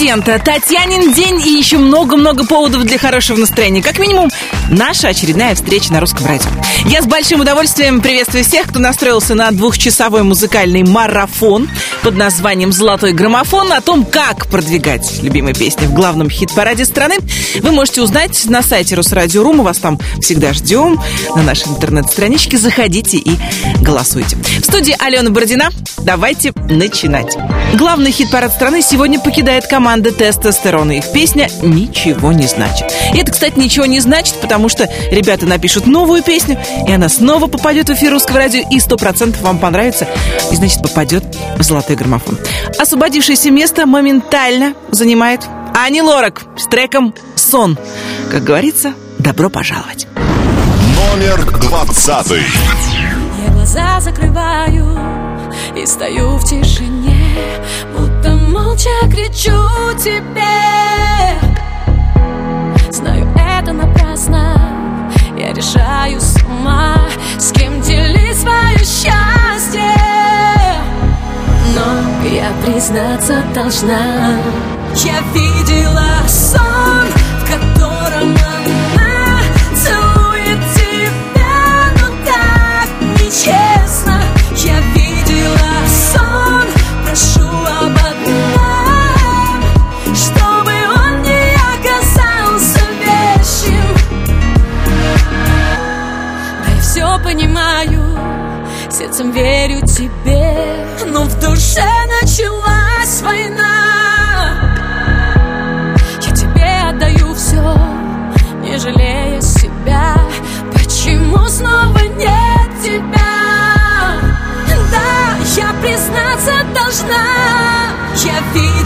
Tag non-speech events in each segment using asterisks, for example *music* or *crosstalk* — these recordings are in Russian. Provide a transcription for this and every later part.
президента, Татьянин день и еще много-много поводов для хорошего настроения. Как минимум, наша очередная встреча на русском радио. Я с большим удовольствием приветствую всех, кто настроился на двухчасовой музыкальный марафон под названием «Золотой граммофон». О том, как продвигать любимые песни в главном хит-параде страны, вы можете узнать на сайте Русрадио.ру. Мы вас там всегда ждем. На нашей интернет-страничке заходите и голосуйте. В студии Алена Бородина. Давайте начинать. Главный хит-парад страны сегодня покидает команда «Тестостерон». Их песня «Ничего не значит». И это, кстати, ничего не значит, потому что ребята напишут новую песню, и она снова попадет в эфир русского радио, и сто процентов вам понравится, и, значит, попадет в золотой граммофон. Освободившееся место моментально занимает Ани Лорак с треком «Сон». Как говорится, добро пожаловать. Номер двадцатый. Я глаза закрываю и стою в тишине, будто молча кричу тебе. Знаю, это напрасно, я решаю сама, с кем делить свое счастье. Но я признаться должна, я видела сон, в котором она целует тебя, но так нечестно. Я видела сон, прошу об одном, чтобы он не оказался вещим. Да я все понимаю, сердцем верю тебе, но в душе началась война. Я тебе отдаю все, не жалея себя. Почему снова нет тебя? Да, я признаться должна. Я видела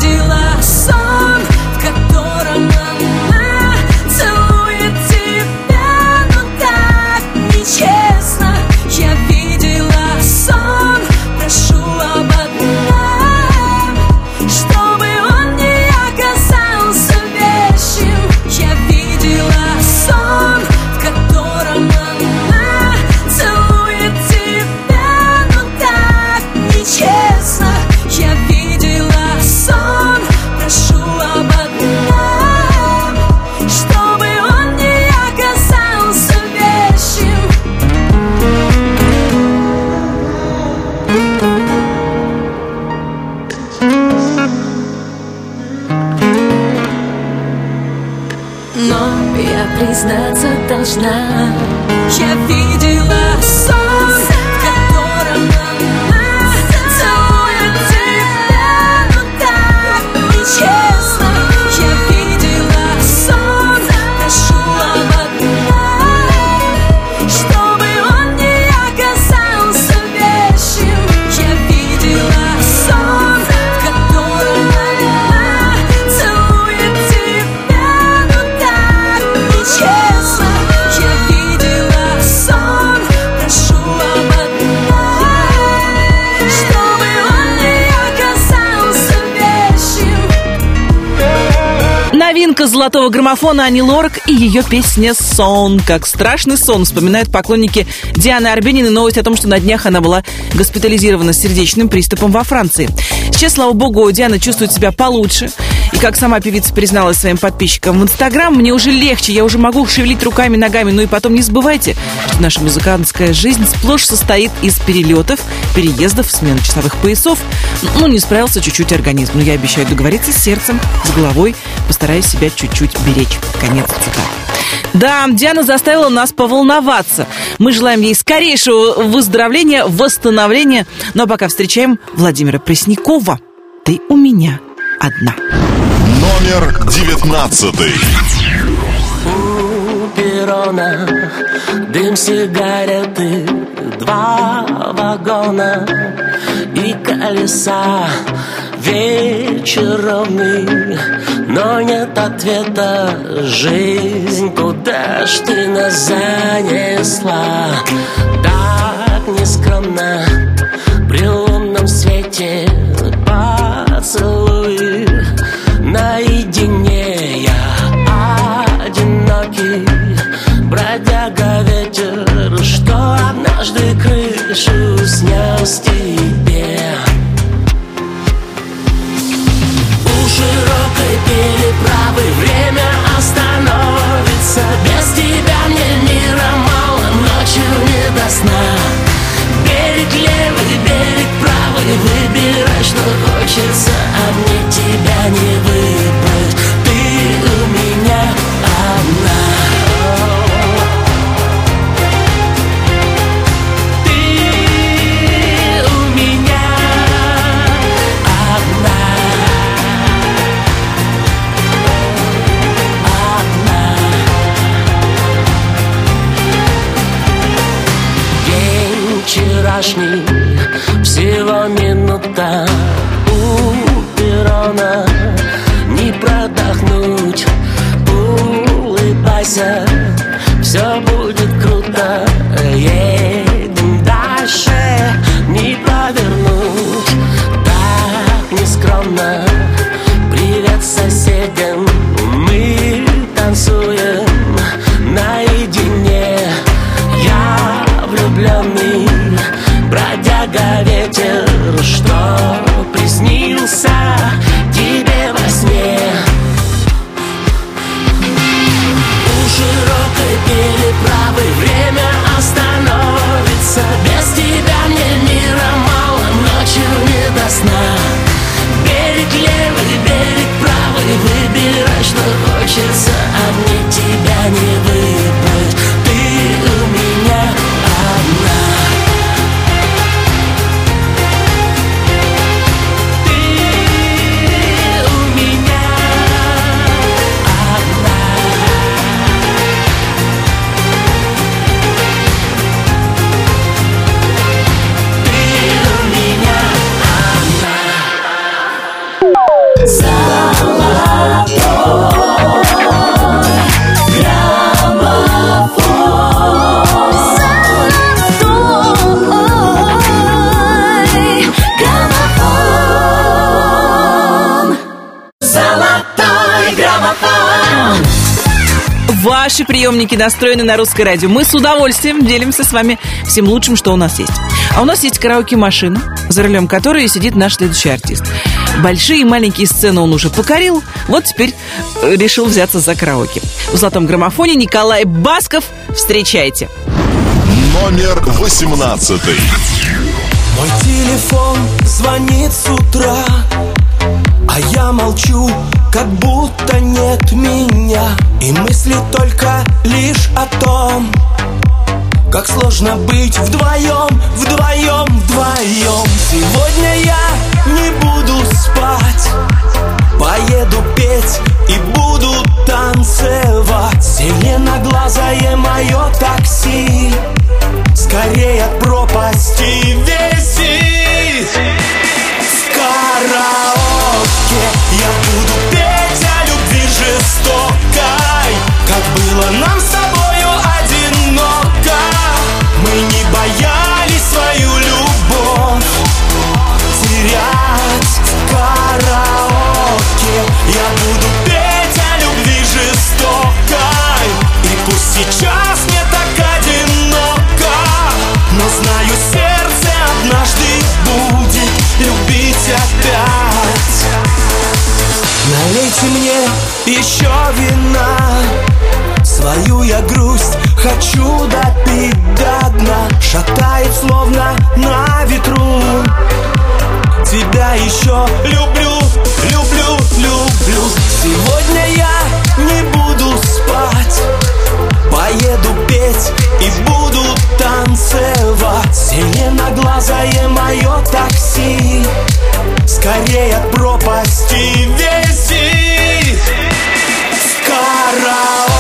граммофона Ани Лорак и ее песня «Сон». Как страшный сон, вспоминают поклонники Дианы Арбениной новость о том, что на днях она была госпитализирована с сердечным приступом во Франции. Сейчас, слава богу, Диана чувствует себя получше. И как сама певица призналась своим подписчикам в Инстаграм, мне уже легче, я уже могу шевелить руками, ногами. Ну и потом не забывайте, что наша музыкантская жизнь сплошь состоит из перелетов, переездов, смены часовых поясов. Ну, не справился чуть-чуть организм. Но я обещаю договориться с сердцем, с головой, постараюсь себя чуть-чуть беречь. Конец цитаты. Да, Диана заставила нас поволноваться. Мы желаем ей скорейшего выздоровления, восстановления. Ну а пока встречаем Владимира Преснякова. Ты у меня одна. Номер девятнадцатый. У перрона дым сигареты, два вагона и колеса. Вечер ровный, но нет ответа. Жизнь, куда ж ты нас занесла? Так нескромно при лунном свете крышу снес Ваши приемники настроены на русское радио. Мы с удовольствием делимся с вами всем лучшим, что у нас есть. А у нас есть караоке-машина, за рулем которой сидит наш следующий артист. Большие и маленькие сцены он уже покорил, вот теперь э, решил взяться за караоке. В золотом граммофоне Николай Басков. Встречайте. Номер восемнадцатый. Мой телефон звонит с утра А я молчу, как будто нет меня И мысли только лишь о том Как сложно быть вдвоем, вдвоем, вдвоем. Сегодня я не буду спать Поеду петь и буду танцевать. Зеленоглазое мое такси Скорее от пропасти вези Свою я грусть хочу допить до дна. Шатает словно на ветру. Тебя еще люблю, люблю, люблю. Сегодня я не буду спать. Поеду петь и буду танцевать. Зеленоглазое мое такси. Скорее от пропасти вези. Караоке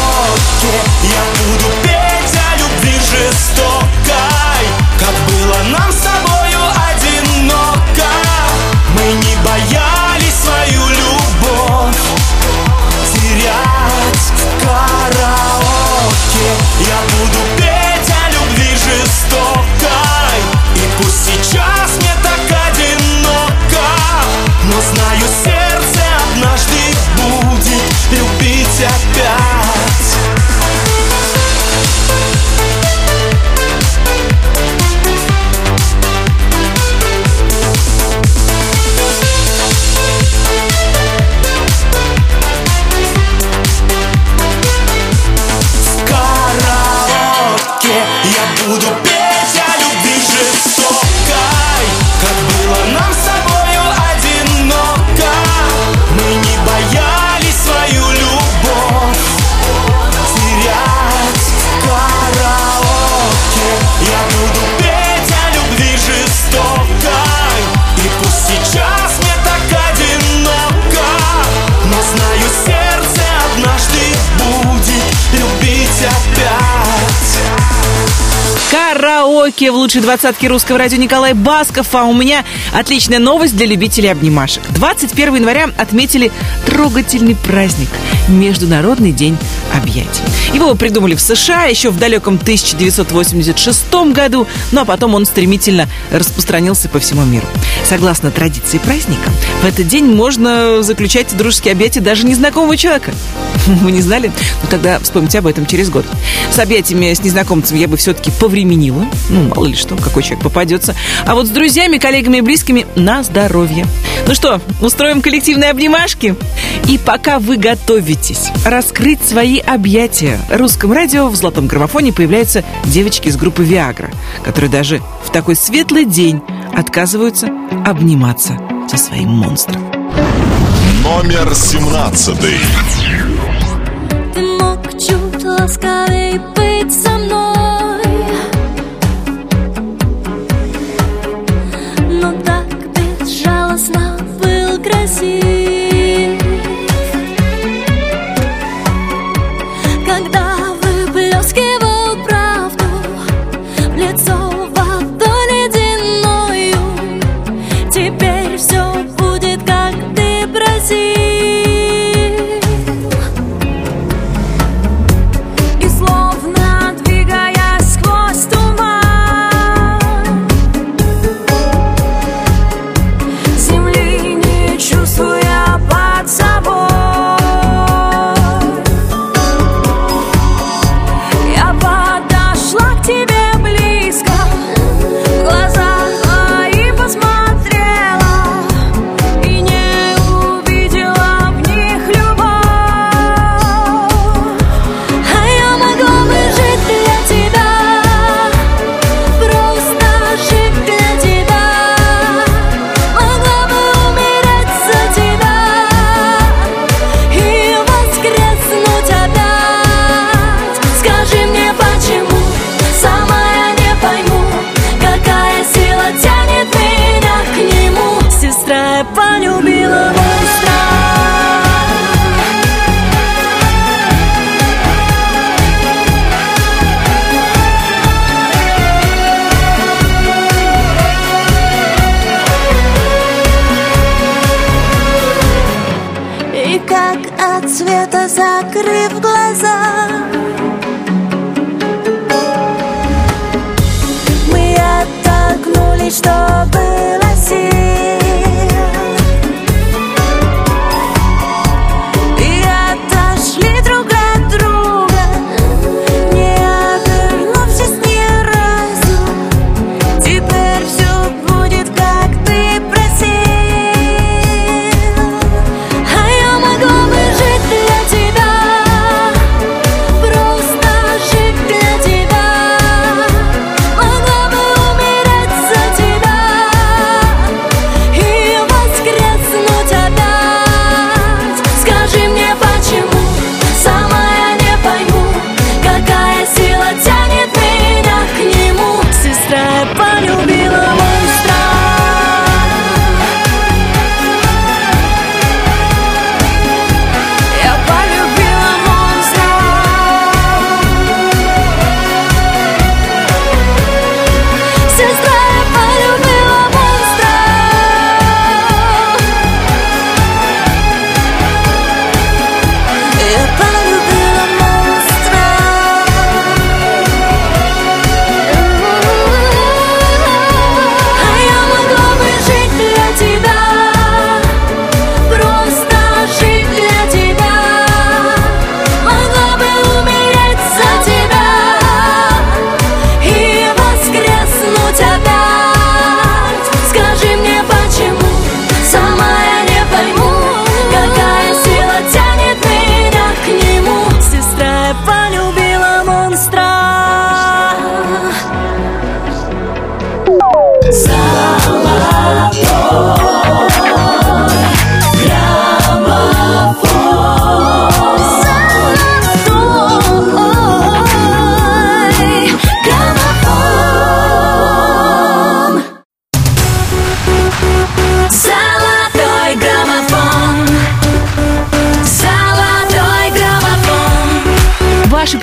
караоке в лучшей двадцатке русского радио Николай Басков. А у меня отличная новость для любителей обнимашек. 21 января отметили трогательный праздник – Международный день объятий. Его придумали в США еще в далеком 1986 году, ну а потом он стремительно распространился по всему миру. Согласно традиции праздника, в этот день можно заключать дружеские объятия даже незнакомого человека. *laughs* Вы не знали? Ну тогда вспомните об этом через год. С объятиями с незнакомцем я бы все-таки повременила. Ну, мало ли что, какой человек попадется. А вот с друзьями, коллегами и близкими на здоровье. Ну что, устроим коллективные обнимашки? И пока вы готовитесь раскрыть свои объятия, в русском радио в золотом граммофоне появляются девочки из группы Виагра, которые даже в такой светлый день отказываются обниматься со своим монстром. Номер семнадцатый. Ласковей быть со мной Но так безжалостно был красив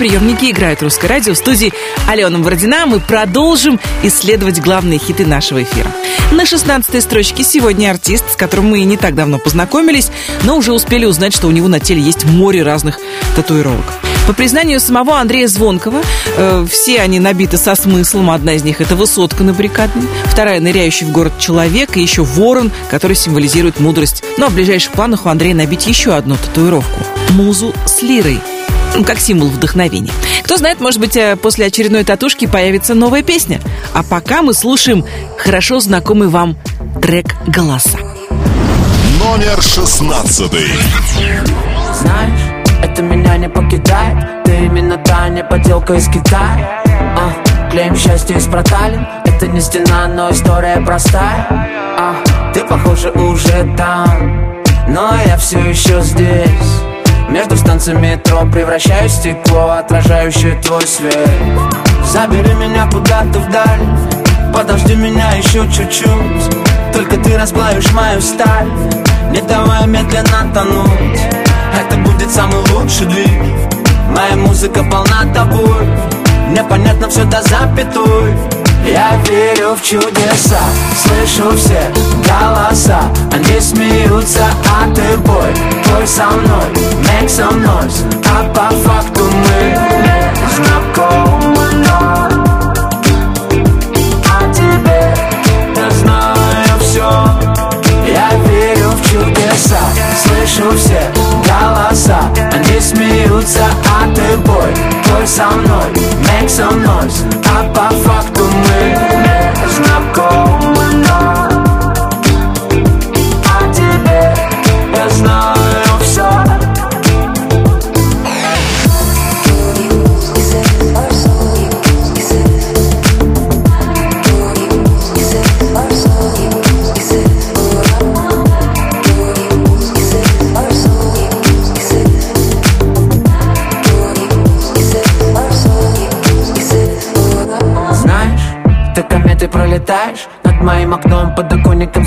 Ваши приемники играют русское радио в студии Алена Бородина. Мы продолжим исследовать главные хиты нашего эфира. На 16-й строчке сегодня артист, с которым мы не так давно познакомились, но уже успели узнать, что у него на теле есть море разных татуировок. По признанию самого Андрея Звонкова, э, все они набиты со смыслом. Одна из них это высотка на баррикадной, вторая ныряющий в город человек, и еще ворон, который символизирует мудрость. Ну а в ближайших планах у Андрея набить еще одну татуировку – музу с лирой ну, как символ вдохновения. Кто знает, может быть, э, после очередной татушки появится новая песня. А пока мы слушаем хорошо знакомый вам трек «Голоса». Номер шестнадцатый. Знаешь, это меня не покидает Ты именно та не поделка из Китая а, Клеим счастье из проталин Это не стена, но история простая а, Ты, похоже, уже там Но я все еще здесь между станциями метро превращаюсь стекло, отражающее твой свет. Забери меня куда-то вдаль, подожди меня еще чуть-чуть. Только ты расплавишь мою сталь, не давай медленно тонуть. Это будет самый лучший двиг, моя музыка полна тобой Непонятно все до запятой. Я верю в чудеса, слышу все голоса. Они смеются, а ты бой, бой со мной Some noise, а по факту мы знакомы, но О тебе я знаю все Я верю в чудеса, слышу все голоса. Они смеются, а ты бой, бой со мной Make some noise, а по факту мы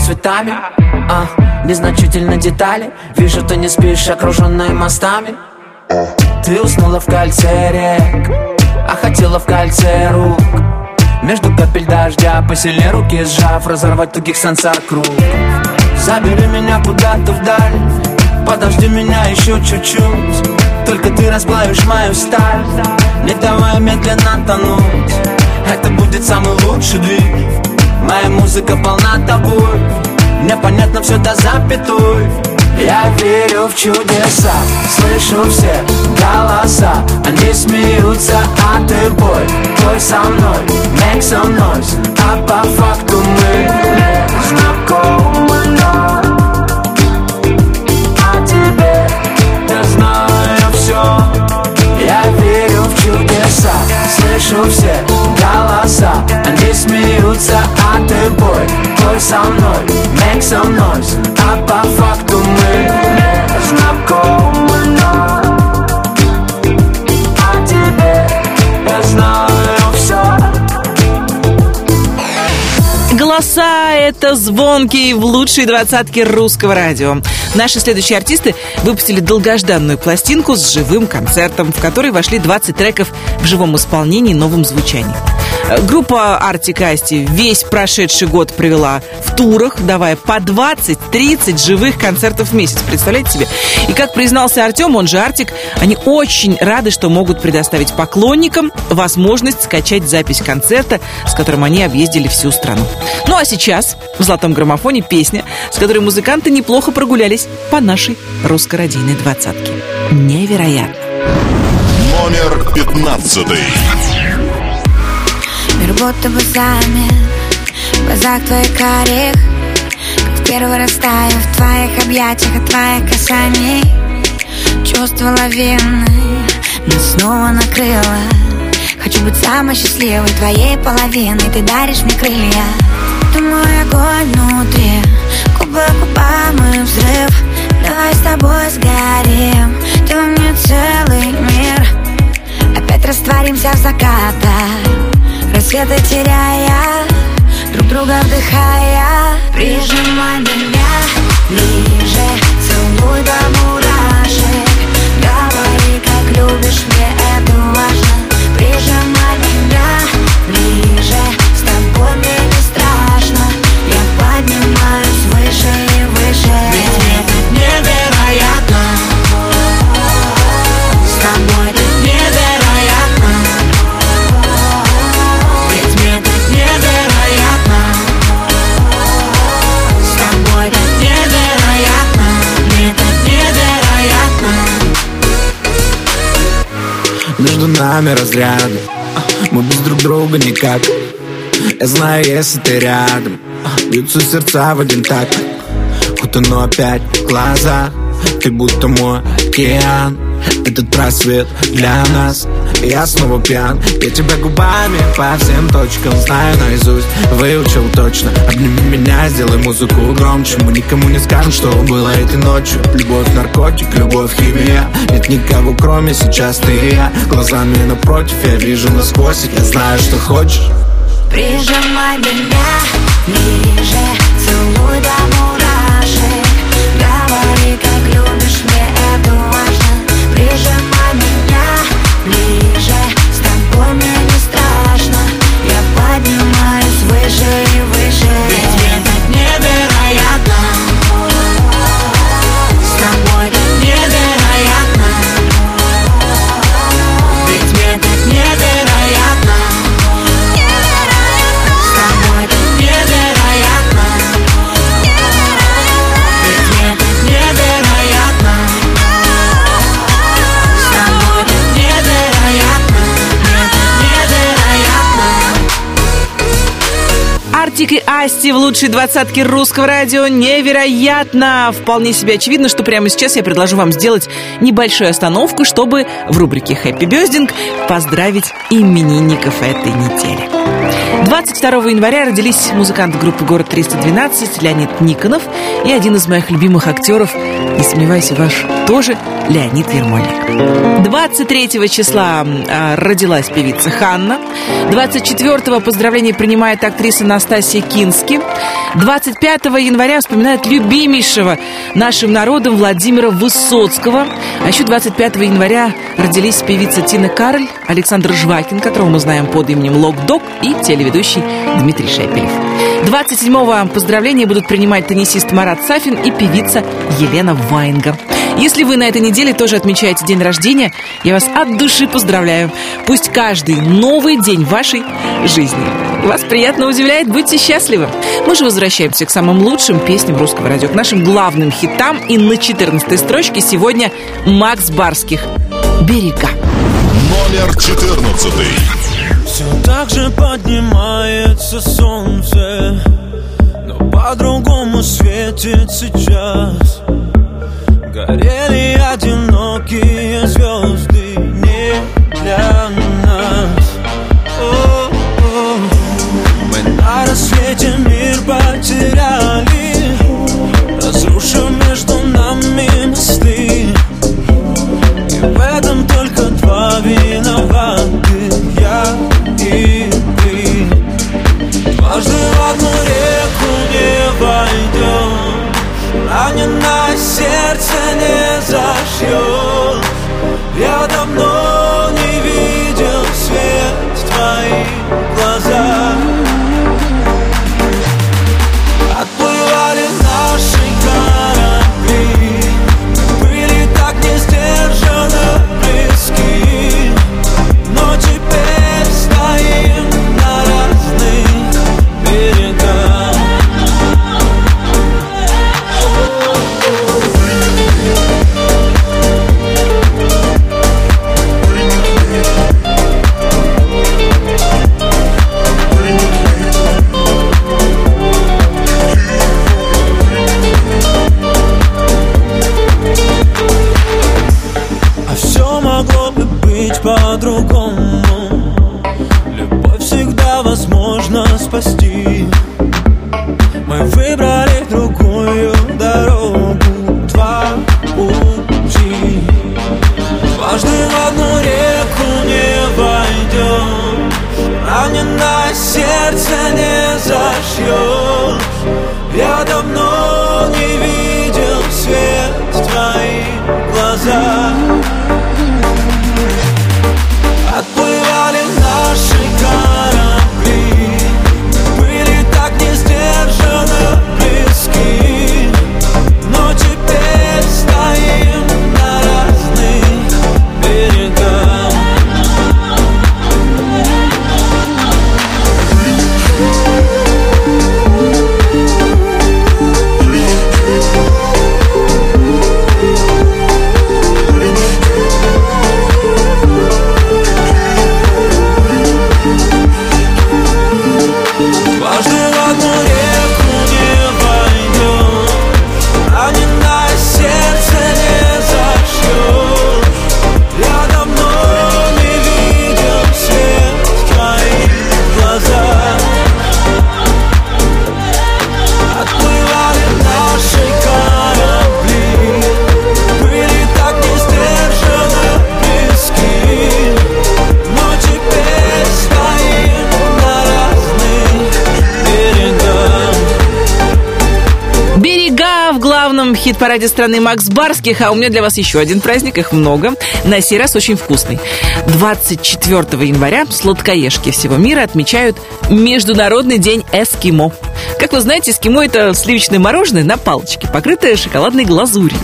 цветами. А, Незначительно детали. Вижу, ты не спишь, окруженная мостами. Ты уснула в кольце рек А хотела в кольце рук. Между капель дождя Посильнее руки сжав Разорвать тугих сансар круг. Забери меня куда-то вдаль Подожди меня еще чуть-чуть. Только ты расплавишь мою сталь Не давай медленно тонуть. Это будет самый лучший двиг Моя музыка полна тобой Непонятно все до запятой. Я верю в чудеса, слышу все голоса. Они смеются, а ты бой, бой со мной Make some noise, а по факту мы знакомы, слышу все голоса. Они смеются, а ты бой, бой со мной Make some noise, а по факту мы знакомы, Голоса — это звонкие в лучшей двадцатке русского радио. Наши следующие артисты выпустили долгожданную пластинку с живым концертом, в которой вошли 20 треков в живом исполнении новым звучанием. Э, Группа Артик Асти весь прошедший год провела в турах, давая по 20-30 живых концертов в месяц. Представляете себе? И как признался Артем, он же Артик, они очень рады, что могут предоставить поклонникам возможность скачать запись концерта, с которым они объездили всю страну. Ну а сейчас в «Золотом граммофоне» песня, с которой музыканты неплохо прогулялись по нашей русско-радийной двадцатке. Невероятно. Номер пятнадцатый. Мир будто бы замер В глазах твоих карих Как в первый раз таю в твоих объятиях От твоих касаний Чувство лавины Меня снова накрыло. Хочу быть самой счастливой твоей половиной. Ты даришь мне крылья. Ты мой огонь внутри. Губы губам и взрыв. Давай с тобой сгорим. Ты во мне целый мир. Опять растворимся в закатах рассвета теряя Друг друга вдыхая Прижимай меня ближе Целуй до мурашек. Говори, как любишь, мне это важно. Прижимай меня ближе С тобой мне не страшно. Я поднимаюсь выше и выше. Нами разряды. Мы без друг друга никак. Я знаю, если ты рядом. Бьются сердца в один такт. Утону опять в глаза. Ты будто мой океан. Этот просвет для нас Я снова пьян. Я тебя губами по всем точкам Знаю наизусть, выучил точно. Обними меня, сделай музыку громче. Мы никому не скажем, что было этой ночью. Любовь, наркотик, любовь, химия. Нет никого, кроме сейчас ты и я. Глазами напротив, я вижу насквозь. Я знаю, что хочешь. Прижимай меня ближе, целуй до мурашек и Асти в лучшей двадцатке русского радио невероятно! Вполне себе очевидно, что прямо сейчас я предложу вам сделать небольшую остановку, чтобы в рубрике «Хэппи Бездинг» поздравить именинников этой недели. 22 января родились музыканты группы «Город 312» Леонид Никонов и один из моих любимых актеров, не сомневаюсь, ваш тоже, Леонид Ермольник. 23 числа а, родилась певица Ханна. 24 поздравление принимает актриса Настасья Кински. 25 января вспоминают любимейшего нашим народом Владимира Высоцкого. А еще 25 января родились певица Тина Карль, Александр Жвакин, которого мы знаем под именем Лок Дог, и телеведущий Дмитрий Шепелев. 27-го поздравления будут принимать теннисист Марат Сафин и певица Елена Ваенга. Если вы на этой неделе тоже отмечаете день рождения, я вас от души поздравляю. Пусть каждый новый день вашей жизни вас приятно удивляет, будьте счастливы. Мы же возвращаемся к самым лучшим песням русского радио, к нашим главным хитам. И на 14 строчке сегодня Макс Барских «Берега». Номер 14. Все так же поднимается солнце Но по-другому светит сейчас Горели одинокие звезды не для нас хит-параде страны Макс Барских, а у меня для вас еще один праздник, их много, на сей раз очень вкусный. 24 января сладкоежки всего мира отмечают Международный день эскимо. Как вы знаете, эскимо – это сливочное мороженое на палочке, покрытое шоколадной глазурью.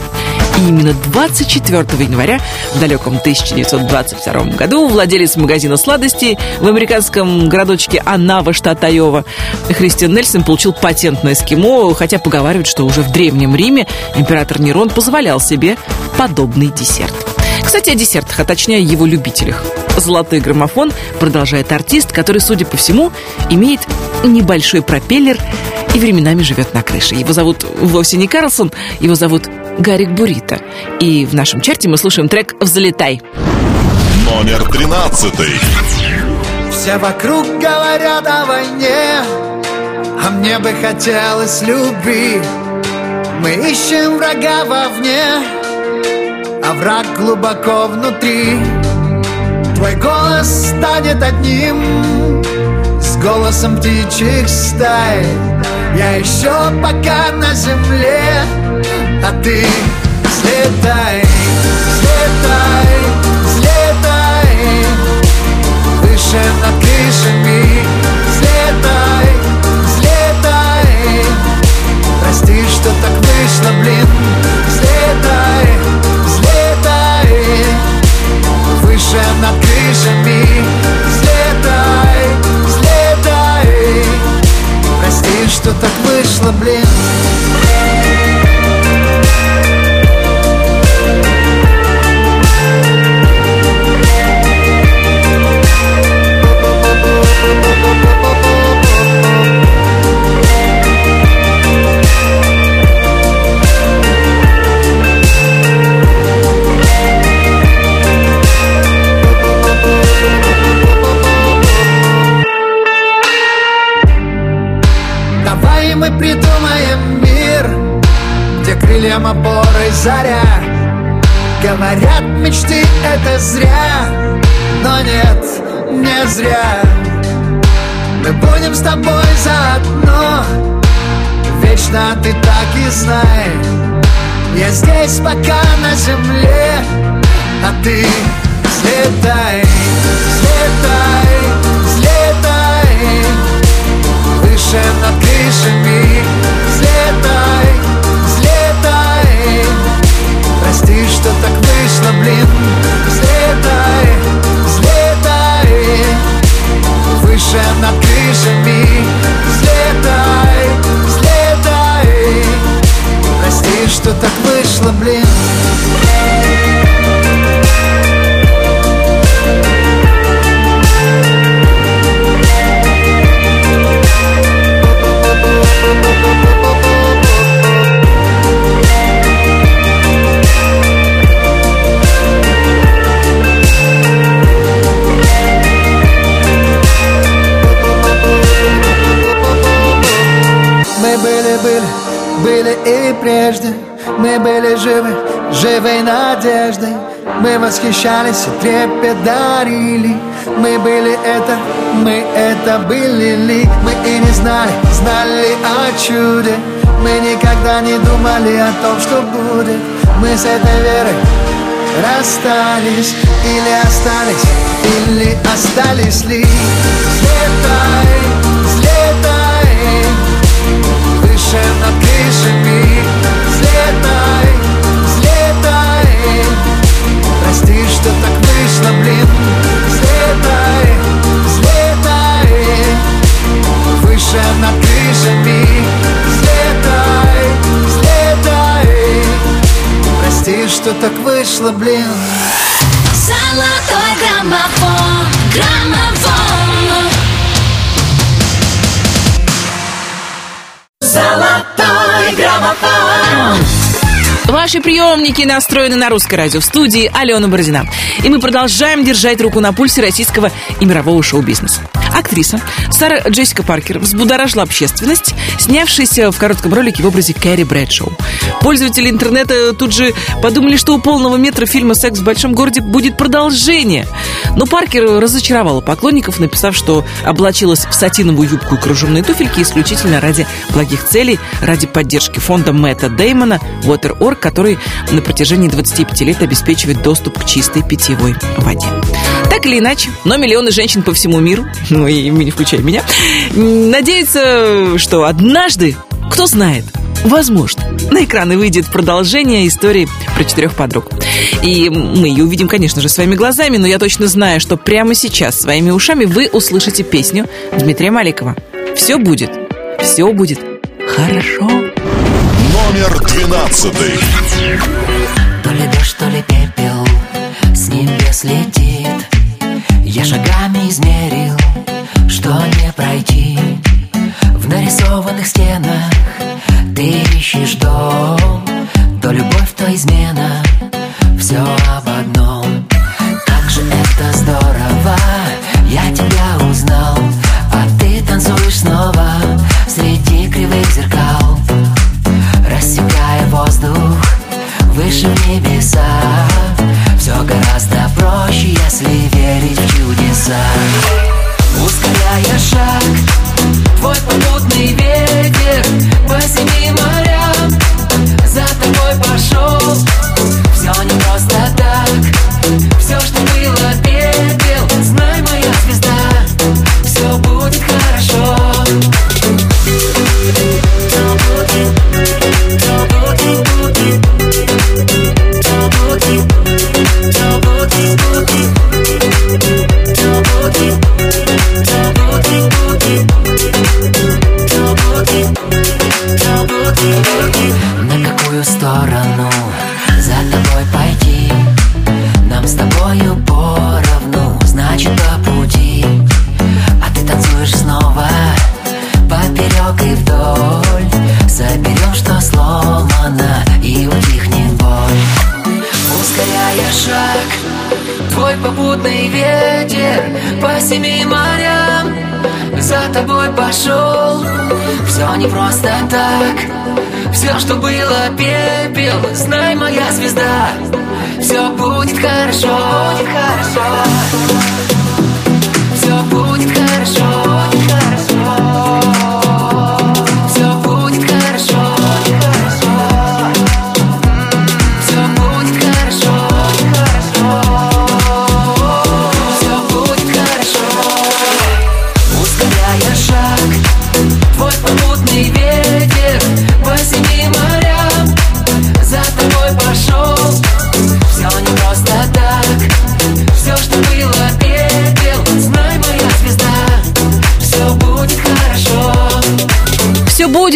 И именно 24 января в далеком 1922 году владелец магазина сладостей в американском городочке Анава, штат Айова, Христиан Нельсон получил патент на эскимо, хотя поговаривают, что уже в Древнем Риме император Нерон позволял себе подобный десерт. Кстати, о десертах, а точнее его любителях. «Золотой граммофон» продолжает артист, который, судя по всему, имеет небольшой пропеллер и временами живет на крыше. Его зовут вовсе не Карлсон, его зовут Гарик Бурита. И в нашем чарте мы слушаем трек «Взлетай». Номер тринадцатый. Все вокруг говорят о войне, а мне бы хотелось любви. Мы ищем врага вовне, а враг глубоко внутри. Твой голос станет одним с голосом птичьих стай. Я еще пока на земле, а ты взлетай, взлетай, взлетай Выше над крышами Взлетай, взлетай Прости, что так вышло, блин крышами Взлетай, взлетай Прости, что так вышло, блин мы придумаем мир, где крыльям опорой заря. Говорят, мечты это зря, но нет, не зря. Мы будем с тобой заодно, вечно ты так и знай. Я здесь пока на земле, а ты взлетай, взлетай. Выше над крышами. Взлетай, взлетай. Прости, что так вышло, блин. Взлетай, взлетай. Выше над крышами. Взлетай, взлетай. Прости, что так вышло, блин восхищались и трепет дарили. Мы были это, мы это были. Ли Мы и не знали, знали о чуде. Мы никогда не думали о том, что будет. Мы с этой верой расстались Или остались, или остались ли. Взлетай, взлетай Выше над крышами что так вышло, блин. Взлетай, взлетай. Выше над крышами. Взлетай, взлетай. Прости, что так вышло, блин. Золотой граммофон, граммофон Ваши приемники настроены на русское радио в студии Алена Бородина. И мы продолжаем держать руку на пульсе российского и мирового шоу-бизнеса. Актриса Сара Джессика Паркер взбудоражила общественность, снявшаяся в коротком ролике в образе Кэрри Брэдшоу. Пользователи интернета тут же подумали, что у полного метра фильма «Секс в большом городе» будет продолжение. Но Паркер разочаровала поклонников, написав, что облачилась в сатиновую юбку и кружевные туфельки исключительно ради благих целей, ради поддержки фонда Мэтта Деймона Water.org, который на протяжении 25 лет обеспечивает доступ к чистой питьевой воде. Так или иначе, но миллионы женщин по всему миру, *laughs* ну и не включая меня, надеются, что однажды, кто знает, Возможно, на экраны выйдет продолжение истории про четырех подруг. И мы ее увидим, конечно же, своими глазами, но я точно знаю, что прямо сейчас своими ушами вы услышите песню Дмитрия Маликова. Все будет, все будет хорошо. Номер двенадцатый. То ли дождь, то ли пепел с небес летит Я шагами измерил, что не пройти. В нарисованных стенах ты ищешь дом То любовь, то измена. Все об одном. Как же это здорово Я тебя узнал. А ты танцуешь снова Среди кривых зеркал. Рассекая воздух Выше в небеса. Все гораздо проще, если верить в чудеса Ускоряя шаг Твой попутный ветер По семи морям. За тобой пошел Все не просто так. Все, что было не просто так. Все, что было пепел Знай, моя звезда. Все будет хорошо. Будет хорошо Все будет хорошо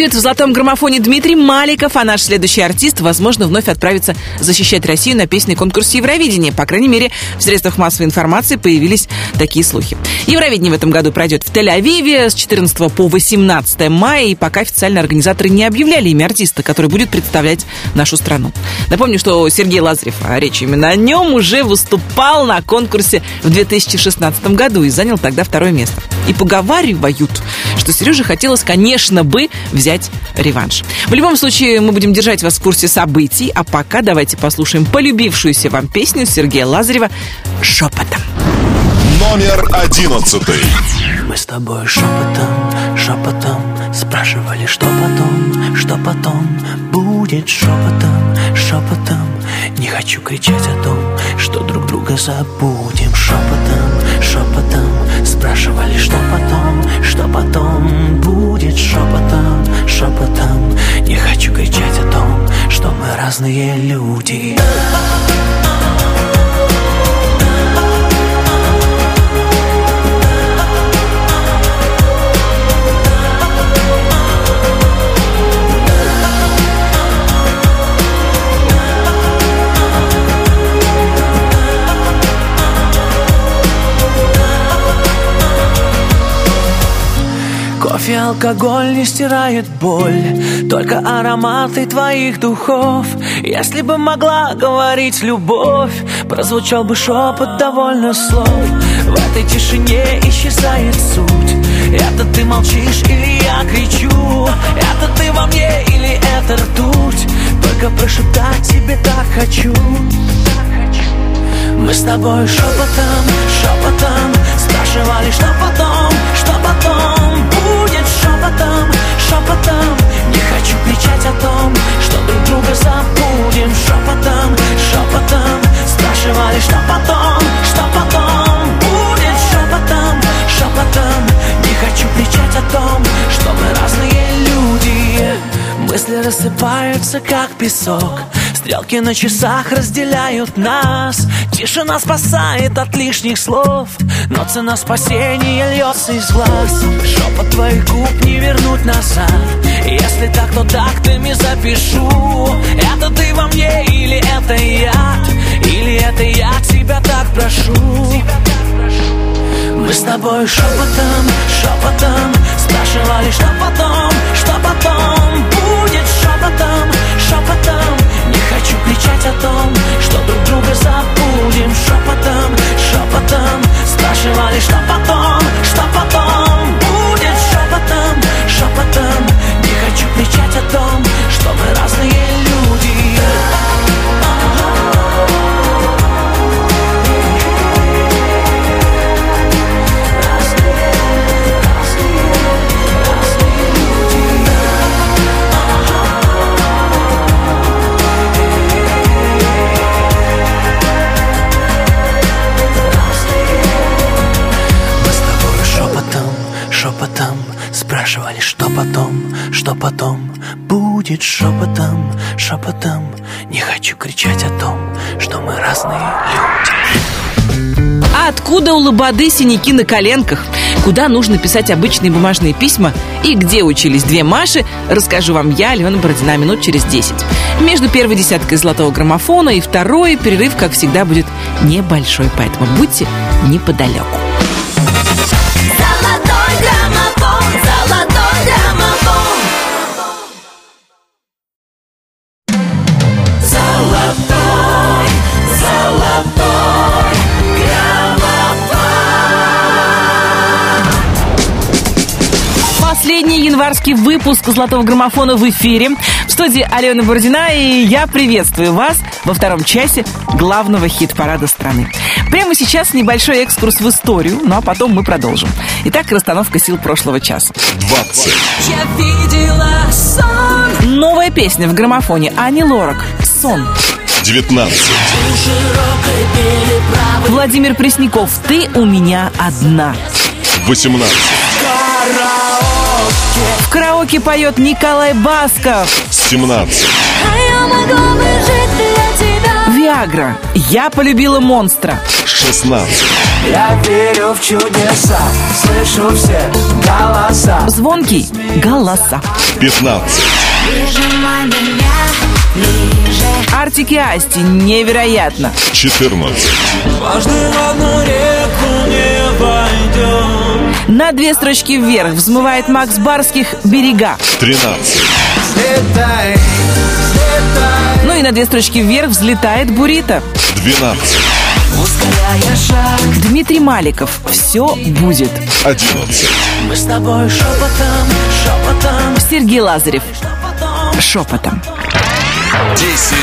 будет в золотом граммофоне Дмитрий Маликов, а наш следующий артист, возможно, вновь отправится защищать Россию на песенный конкурсе Евровидения. По крайней мере, в средствах массовой информации появились такие слухи. Евровидение в этом году пройдет в Тель-Авиве с 14 по 18 мая, и пока официально организаторы не объявляли имя артиста, который будет представлять нашу страну. Напомню, что Сергей Лазарев, а речь именно о нем, уже выступал на конкурсе в 2016 году и занял тогда второе место. И поговаривают, что Сереже хотелось, конечно бы, взять реванш. В любом случае, мы будем держать вас в курсе событий, а пока давайте послушаем полюбившуюся вам песню Сергея Лазарева «Шепотом». Номер одиннадцатый. Мы с тобой шепотом, шепотом Спрашивали, что потом, что потом Будет шепотом, шепотом Не хочу кричать о том, что друг друга забудем Шепотом, шепотом Спрашивали, что потом, что потом Будет шепотом, шепотом. Не хочу кричать о том, что мы разные люди Кофе, алкоголь не стирает боль Только ароматы твоих духов. Если бы могла говорить любовь Прозвучал бы шепот довольно слов. В этой тишине исчезает суть. Молчишь или я кричу? Это ты во мне или это ртуть? Только прошептать тебе так хочу. Мы с тобой шепотом, шепотом Спрашивали, что потом, кричать о том, что друг друга забудем. Шепотом, шепотом Спрашивали, что потом, что потом Будет. Шепотом, шепотом Не хочу кричать о том, что мы разные люди Мысли рассыпаются, как песок Стрелки на часах разделяют нас. Тишина спасает от лишних слов Но цена спасения льется из глаз. Шепот твоих губ не вернуть назад. Если так, то тактами запишу. Это ты во мне или это я? Или это я тебя так прошу? Мы с тобой шепотом, шепотом Спрашивали, что потом, что шепотом, шепотом. Не хочу кричать о том, что друг друга забудем. Шепотом, шепотом. Спрашивали, что потом, что потом? Будет шепотом, шепотом. Не хочу кричать о том, что мы разные люди Спрашивали, что потом, что потом Будет шепотом, шепотом Не хочу кричать о том, что мы разные люди А откуда у Лободы синяки на коленках? Куда нужно писать обычные бумажные письма? И где учились две Маши, расскажу вам я, Алена Бородина, минут через 10. Между первой десяткой золотого граммофона и второй перерыв, как всегда, будет небольшой, поэтому будьте неподалеку. Золотой граммофон. Январский выпуск «Золотого граммофона» в эфире. В студии Алена Бородина, и я приветствую вас во втором часе главного хит-парада страны. Прямо сейчас небольшой экскурс в историю, ну а потом мы продолжим. Итак, расстановка сил прошлого часа. 20. Я видела сон. Новая песня в граммофоне Ани Лорак «Сон». 19. Владимир Пресняков «Ты у меня одна». 18. Караоке поет Николай Басков. 17. А. Виагра «Я полюбила монстра». 16. Я верю в чудеса Слышу все голоса Звонкий «Голоса». 15. Прижимай меня ближе Артик и Асти «Невероятно». 14. Дважды в одну реку не войдем На две строчки вверх взмывает Макс Барских «Берега». 13. Взлетай, взлетай Ну и на две строчки вверх взлетает Бурита. 12. Ускоряя шаг Дмитрий Маликов «Все будет». 11. Мы с тобой шепотом, шепотом Сергей Лазарев «Шепотом». 10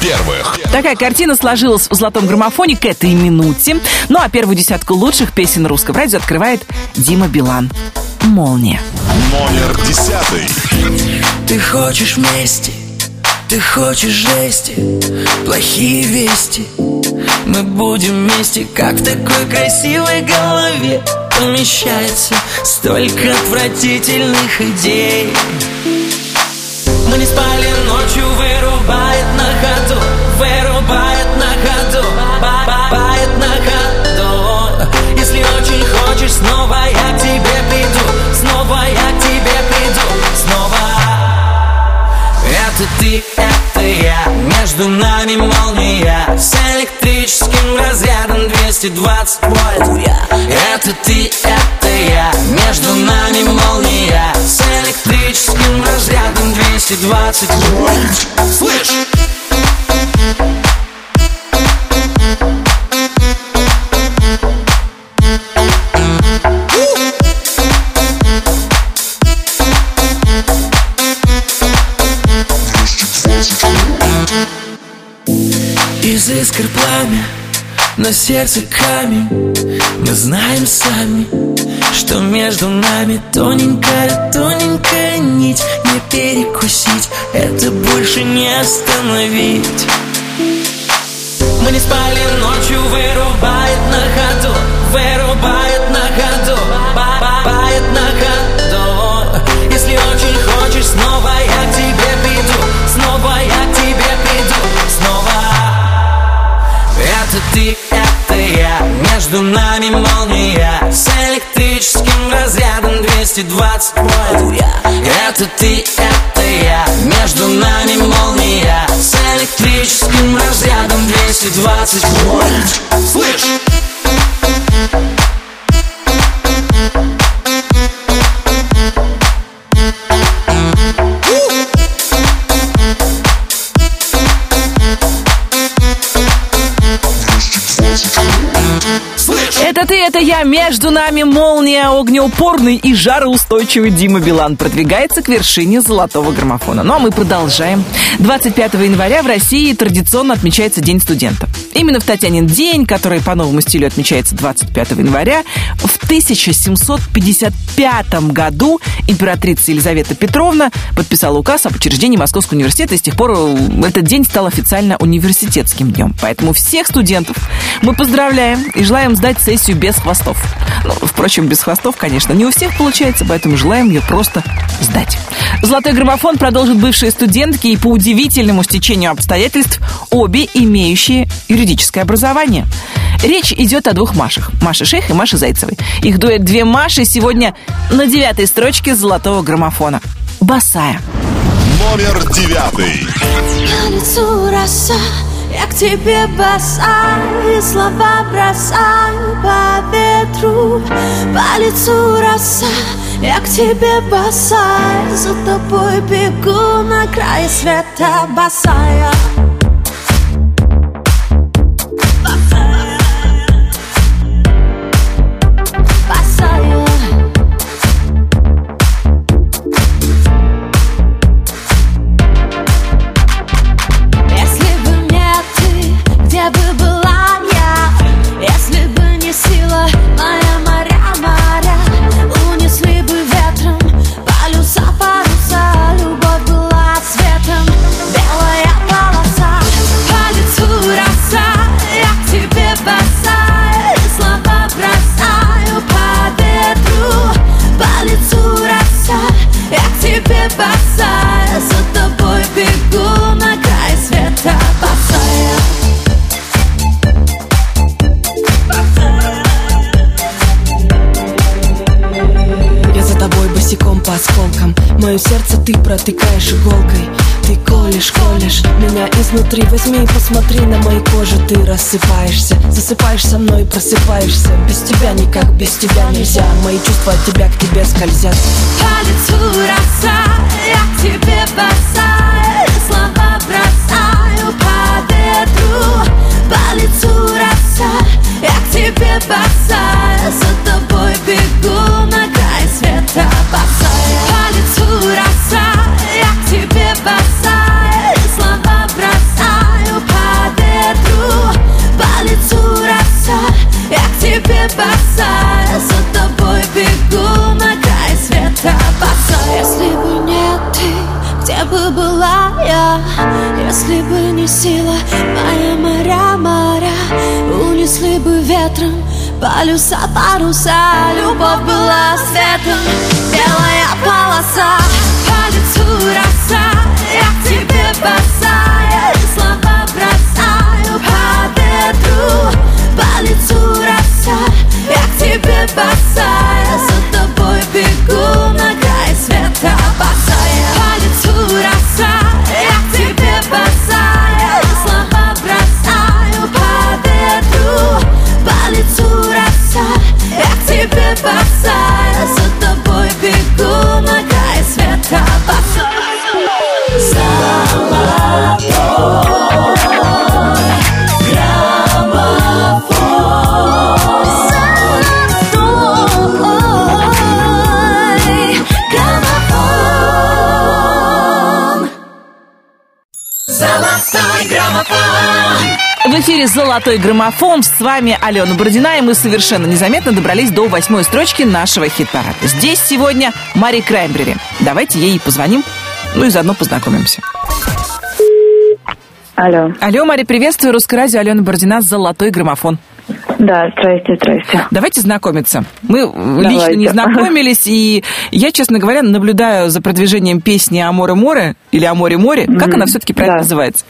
первых. Такая картина сложилась в «Золотом граммофоне» к этой минуте. Ну а первую десятку лучших песен русского радио открывает Дима Билан. «Молния». Номер 10. Ты хочешь вместе, ты хочешь жести Плохие вести Мы будем вместе, как в такой красивой голове Помещается столько отвратительных идей Мы не спали ночью, вырубает на ходу Вырубает на ходу, бает на ходу. Если очень хочешь, снова я к тебе приду Снова я к тебе приду, снова. Это ты, это Между нами молния. С электрическим разрядом 220 вольт. Это ты, это я. Между нами молния. С электрическим разрядом 220 вольт. Слышь! Из искр пламя, на сердце камень. Мы знаем сами, что между нами Тоненькая, тоненькая нить. Не перекусить, это больше не остановить. Мы не спали ночью, вырубает на ходу Вырубает на Это ты, это я. Между нами молния. С электрическим разрядом 220 вольт. Это ты, это я. Между нами молния. С электрическим разрядом 220 вольт. Слышь! Это ты, это я, между нами молния, огнеупорный и жароустойчивый Дима Билан продвигается к вершине золотого граммофона. Ну а мы продолжаем. 25 января в России традиционно отмечается День студента. Именно в Татьянин день, который по новому стилю отмечается 25 января, в 1755 году императрица Елизавета Петровна подписала указ об учреждении Московского университета, и с тех пор этот день стал официально университетским днем. Поэтому всех студентов мы поздравляем и желаем сдать сессию без хвостов. Ну, впрочем, без хвостов, конечно, не у всех получается, поэтому желаем ее просто сдать. Золотой граммофон продолжит бывшие студентки и по удивительному стечению обстоятельств обе имеющие юридическое образование. Речь идет о двух Машах. Маше Шейх и Маше Зайцевой. Их дуэт «Две Маши» сегодня на девятой строчке золотого граммофона. Босая. Номер девятый. Роса, я к тебе босая слова бросаю по ветру По лицу роса, я к тебе босая За тобой бегу на край света Босая просыпаешься. Без тебя никак, без тебя нельзя. Мои чувства от тебя к тебе скользят. По лицу роса, Если бы не сила моя моря, моря Унесли бы ветром полюса, паруса. Любовь была светом, белая полоса. По лицу роса, я к тебе босая И слова бросаю по ветру По лицу роса, я к тебе босая За тобой бегу на край света босая По лицу роса, эфире «Золотой граммофон». С вами Алена Бородина, и мы совершенно незаметно добрались до восьмой строчки нашего хит-парада. Здесь сегодня Мари Краймбрери. Давайте ей позвоним, ну и заодно познакомимся. Алло. Алло, Мари, приветствую. Русское радио, Алена Бородина, «Золотой граммофон». Да, здрасте, здрасте. Давайте знакомиться. Мы Давайте. лично не знакомились, и я, честно говоря, наблюдаю за продвижением песни «Аморе-море» или «Аморе-море». Как Мгм. она все-таки правильно Да. называется?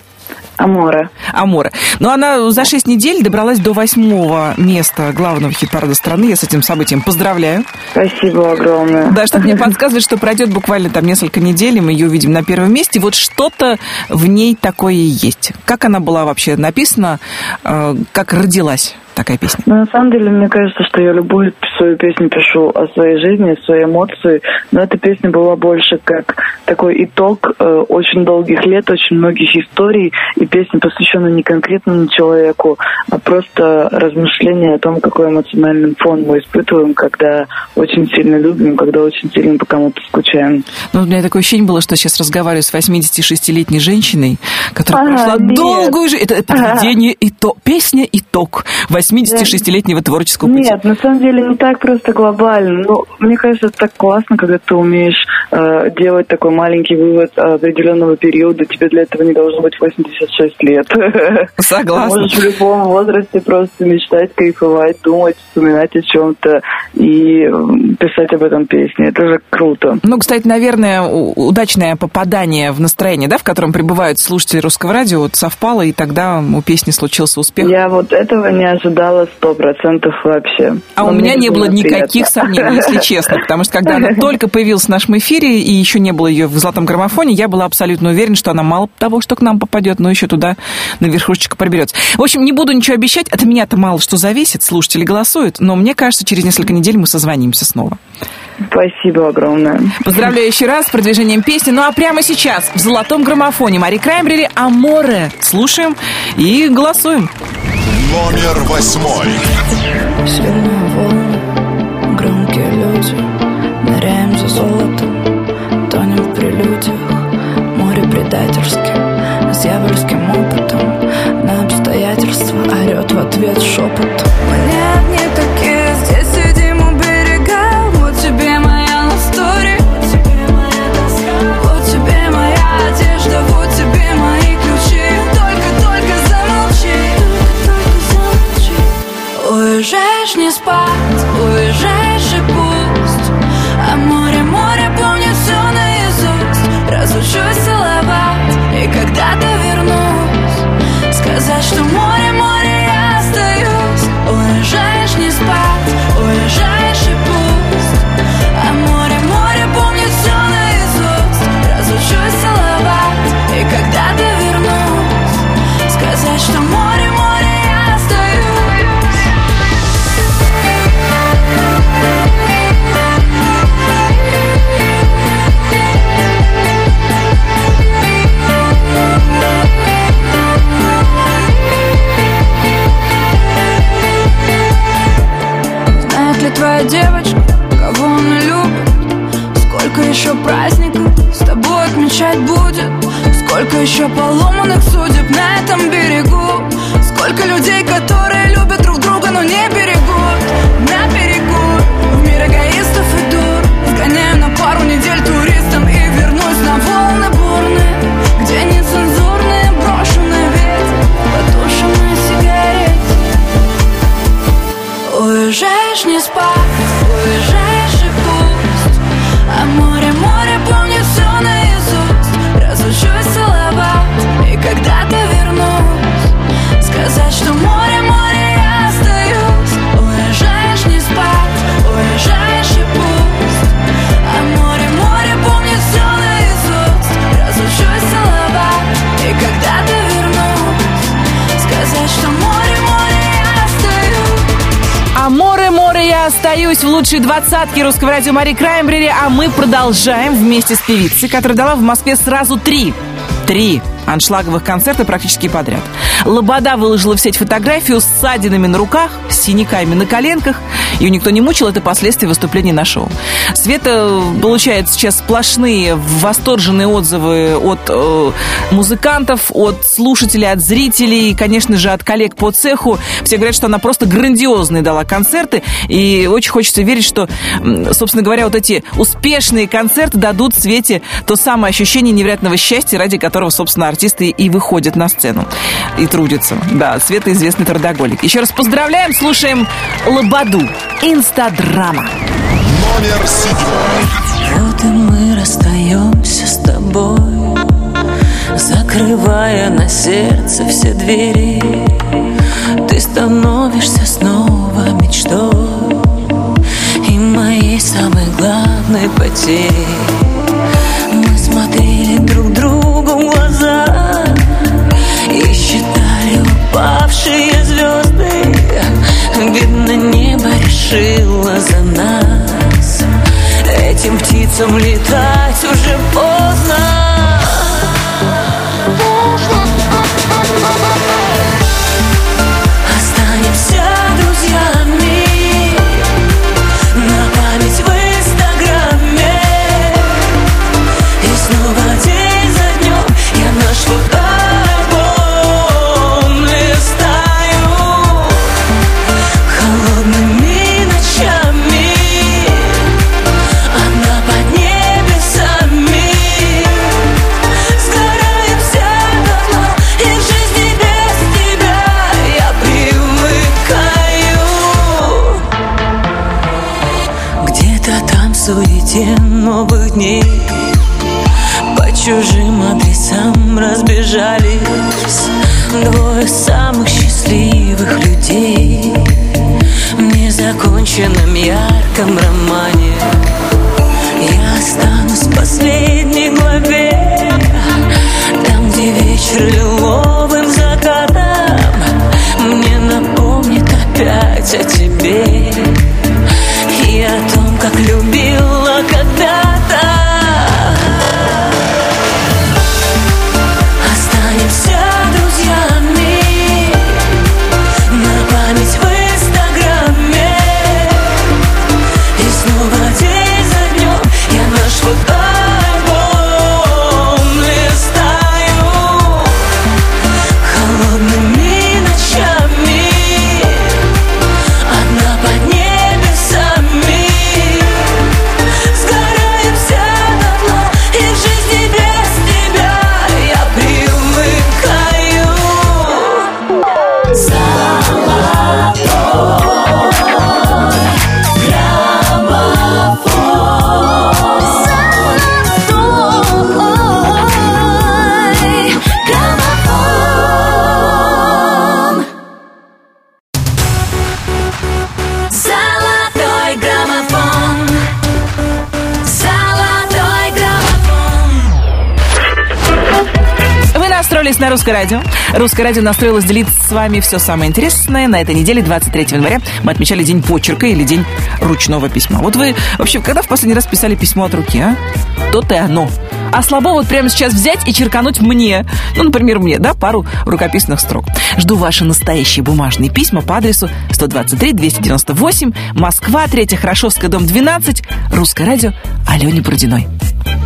Амора. Амора. Но она за 6 недель добралась до восьмого места главного хит-парада страны. Я с этим событием поздравляю. Спасибо огромное. Да, что-то мне подсказывает, что пройдет буквально там несколько недель, и мы ее увидим на первом месте. Вот что-то в ней такое есть. Как она была вообще написана, э, как родилась такая песня? Ну, на самом деле, мне кажется, что я любую свою песню пишу о своей жизни, свои эмоции, но эта песня была больше как такой итог э, очень долгих лет, очень многих историй, и песня посвящена не конкретному человеку, а просто размышления о том, какой эмоциональный фон мы испытываем, когда очень сильно любим, когда очень сильно по кому-то скучаем. Ну, у меня такое ощущение было, что сейчас разговариваю с 86-летней женщиной, которая А, прошла нет. долгую жизнь. Это произведение итог, песня итог 86-летнего творческого пути. Нет, на самом деле не так просто глобально. Ну, мне кажется, это так классно, когда ты умеешь э, делать такой маленький вывод определенного периода. Тебе для этого не должно быть 86 лет. *laughs* Согласна. Ты можешь в любом возрасте просто мечтать, кайфовать, думать, вспоминать о чем-то и писать об этом песни. Это же круто. Ну, кстати, наверное, удачное попадание в настроение, да, в котором пребывают слушатели русского радио, вот совпало, и тогда у песни случился успех. Я вот этого не ожидала сто процентов вообще. А Но у меня не было никаких сомнений, если *laughs* честно, потому что когда она только появилась в нашем эфире и еще не было ее в золотом граммофоне, я была абсолютно уверена, что она мало того, что к нам попадет, но еще туда на верхушечку проберется. В общем, не буду ничего обещать, от меня-то мало что зависит, слушатели голосуют, но мне кажется, через несколько недель мы созвонимся снова. Спасибо огромное. Поздравляю еще раз с продвижением песни. Ну а прямо сейчас в золотом граммофоне Мари Краймбрери «Аморе». Слушаем и голосуем. Номер восьмой. Сильные волны, громкие люди. Ныряем за золотом, тонем в прелюдиях. Море предательски, с дьявольским опытом. На обстоятельства орет в ответ шепот. Мы твоя девочка, кого она любит? Сколько еще праздников с тобой отмечать будет? Сколько еще поломанных судеб на этом берегу? Сколько людей, которые любят друг друга, но не берегут? На берегу в мир эгоистов иду Сгоняю на пару недель туристом остаюсь в лучшей двадцатке русского радио Мари Краймбрери, а мы продолжаем вместе с певицей, которая дала в Москве сразу три. Три аншлаговых концерта практически подряд. Лобода выложила в сеть фотографию с ссадинами на руках, с синяками на коленках. Ее никто не мучил, это последствия выступлений на шоу. Света получает сейчас сплошные восторженные отзывы от э, музыкантов, от слушателей, от зрителей, и, конечно же, от коллег по цеху. Все говорят, что она просто грандиозные дала концерты, и очень хочется верить, что, собственно говоря, вот эти успешные концерты дадут Свете то самое ощущение невероятного счастья, ради которого, собственно, артисты и выходят на сцену и трудятся. Да, Света известный трудоголик. Еще раз поздравляем, слушаем Лободу. Инстадрама. Номер седьмой. Вот и мы расстаемся с тобой Закрывая на сердце все двери Ты становишься снова мечтой И моей самой главной потерей Мы смотрели друг другу в глаза И считали упавшие звезды Видно, небо решило за нас. Этим птицам летать уже поздно дней. По чужим адресам разбежались. Двое самых счастливых людей. В незаконченном ярком романе Русское радио. Русское радио настроилось делиться с вами все самое интересное. На этой неделе, 23 января, мы отмечали День почерка или День ручного письма. Вот вы вообще когда в последний раз писали письмо от руки, а? То-то и оно. А слабо вот прямо сейчас взять и черкануть мне, ну, например, мне, да, пару рукописных строк. Жду ваши настоящие бумажные письма по адресу 123-298, Москва, 3 Хорошевская, дом 12, Русское радио, Алене Брудиной.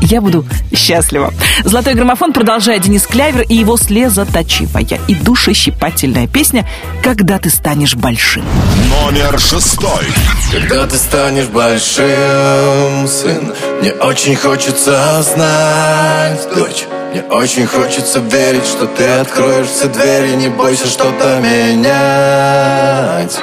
Я буду счастлива. Золотой граммофон продолжает Денис Клявер и его слезоточивая и душещипательная песня «Когда ты станешь большим». Номер шестой. Когда ты станешь большим, сын Мне очень хочется знать, дочь Мне очень хочется верить, что ты откроешь все двери Не бойся что-то менять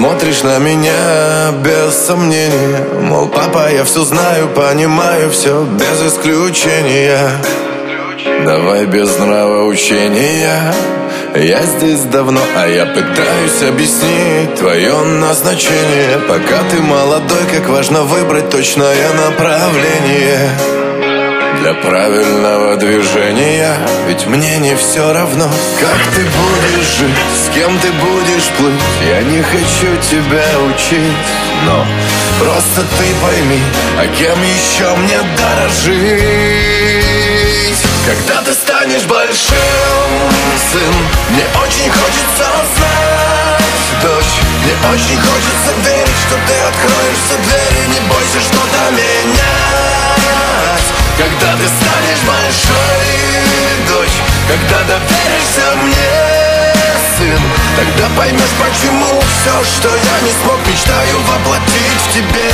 Смотришь на меня без сомнения Мол, папа, я все знаю, понимаю все без исключения. Давай без нравоучения Я здесь давно, а я пытаюсь объяснить Твое назначение. Пока ты молодой, как важно выбрать точное направление для правильного движения. Ведь мне не все равно, как ты будешь жить? С кем ты будешь плыть? Я не хочу тебя учить. Но просто ты пойми А кем еще мне дорожить Когда ты станешь большим, сын Мне очень хочется знать, дочь Мне очень хочется верить, что ты откроешь все двери. Не бойся что-то менять Когда ты станешь большой, дочь Когда доверишься мне, сын Тогда поймешь, почему все, что я не смог Мечтаю воплотить в тебе.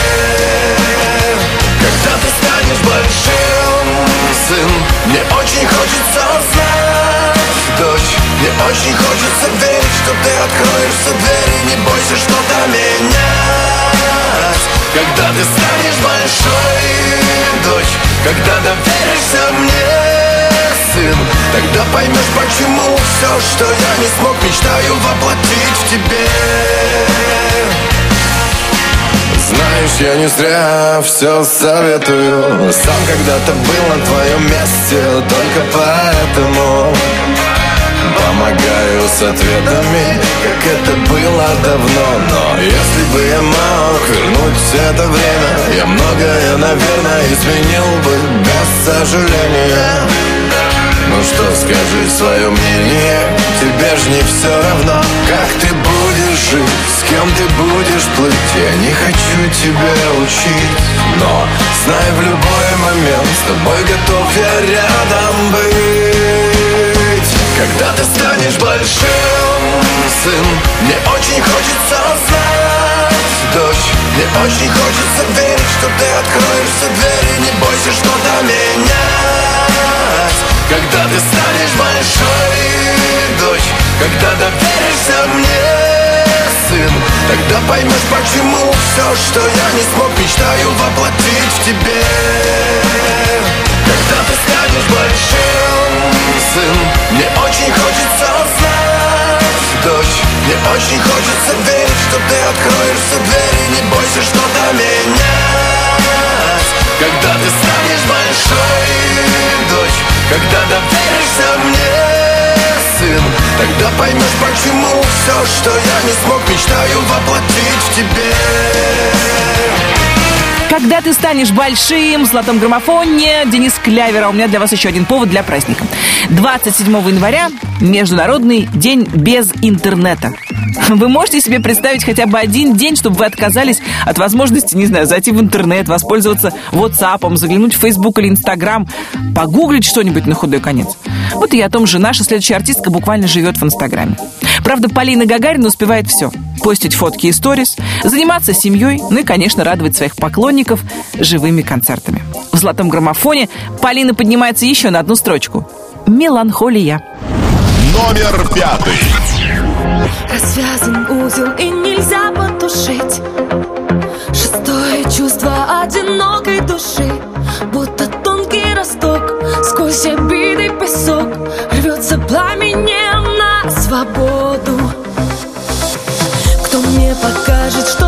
Когда ты станешь большим, сын Мне очень хочется знать, дочь Мне очень хочется верить, что ты откроешь все двери. Не бойся что-то менять. Когда ты станешь большой, дочь Когда доверишься мне, сын Тогда поймешь, почему все, что я не смог Мечтаю воплотить в тебе. Знаешь, я не зря все советую. Сам когда-то был на твоем месте Только поэтому Помогаю с ответами, как это было давно. Но если бы я мог вернуть это время Я многое, наверное, изменил бы без сожаления. Ну что, скажи свое мнение Тебе ж не все равно, как ты будешь жить С кем ты будешь плыть Я не хочу тебя учить. Но знай в любой момент С тобой готов я рядом быть Когда ты станешь большим, сын Мне очень хочется знать, дочь Мне очень хочется верить, что ты откроешь все двери. Не бойся что-то менять когда ты станешь большой, дочь Когда доверишься мне, сын Тогда поймешь, почему все, что я не смог Мечтаю воплотить в тебе. Когда ты станешь большим, сын Мне очень хочется знать, дочь Мне очень хочется верить, что ты откроешь все двери. Не бойся что-то менять Когда ты станешь большой, дочь когда доверишься мне, сын Тогда поймешь, почему все, что я не смог Мечтаю воплотить в тебе Когда ты станешь большим, в золотом граммофоне, Денис Клявера. У меня для вас еще один повод для праздника. 27 января Международный день без интернета. Вы можете себе представить хотя бы один день, чтобы вы отказались от возможности, не знаю, зайти в интернет, воспользоваться WhatsApp, заглянуть в Facebook или Instagram, погуглить что-нибудь на худой конец. Вот и о том же наша следующая артистка буквально живет в Инстаграме. Правда, Полина Гагарина успевает все. Постить фотки и сторис, заниматься семьей, ну и, конечно, радовать своих поклонников живыми концертами. В «Золотом граммофоне» Полина поднимается еще на одну строчку. «Меланхолия». Номер пятый. Развязан узел и нельзя потушить Шестое чувство одинокой души Будто тонкий росток Сквозь обиды покажет, что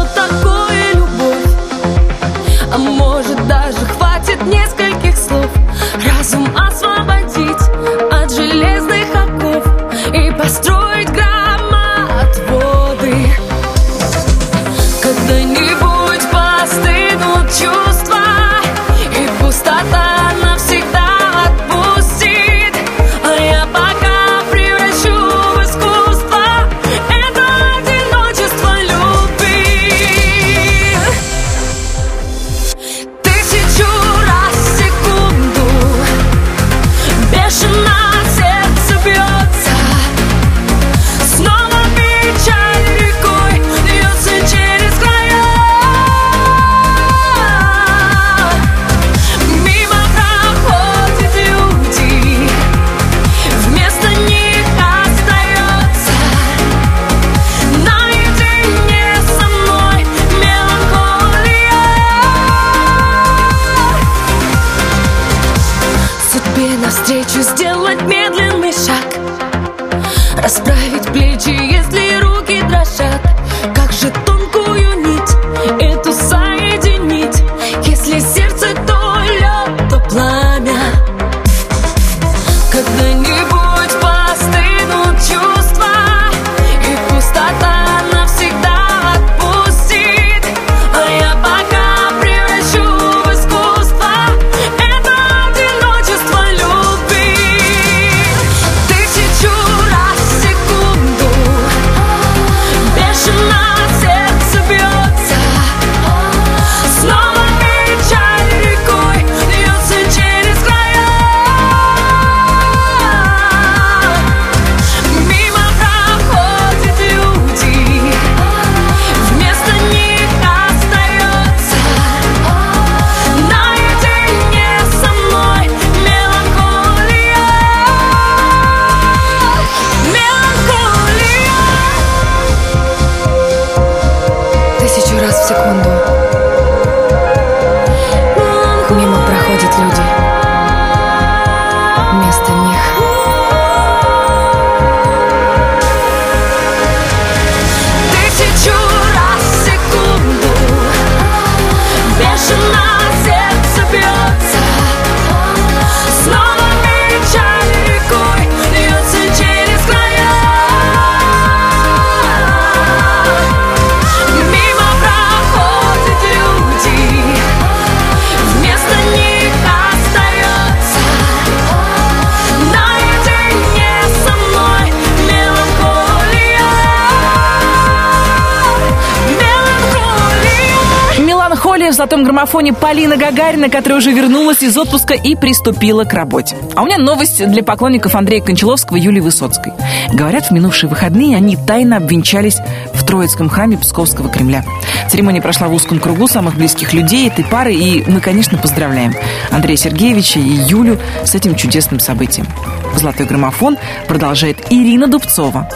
граммофоне Полина Гагарина, которая уже вернулась из отпуска и приступила к работе. А у меня новость для поклонников Андрея Кончаловского и Юлии Высоцкой. Говорят, в минувшие выходные они тайно обвенчались в Троицком храме Псковского Кремля. Церемония прошла в узком кругу самых близких людей этой пары, и мы, конечно, поздравляем Андрея Сергеевича и Юлю с этим чудесным событием. Золотой граммофон продолжает Ирина Дубцова.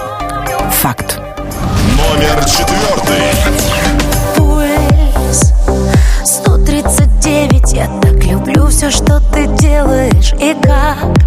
Факт. Номер четвертый. Я так люблю все, что ты делаешь И как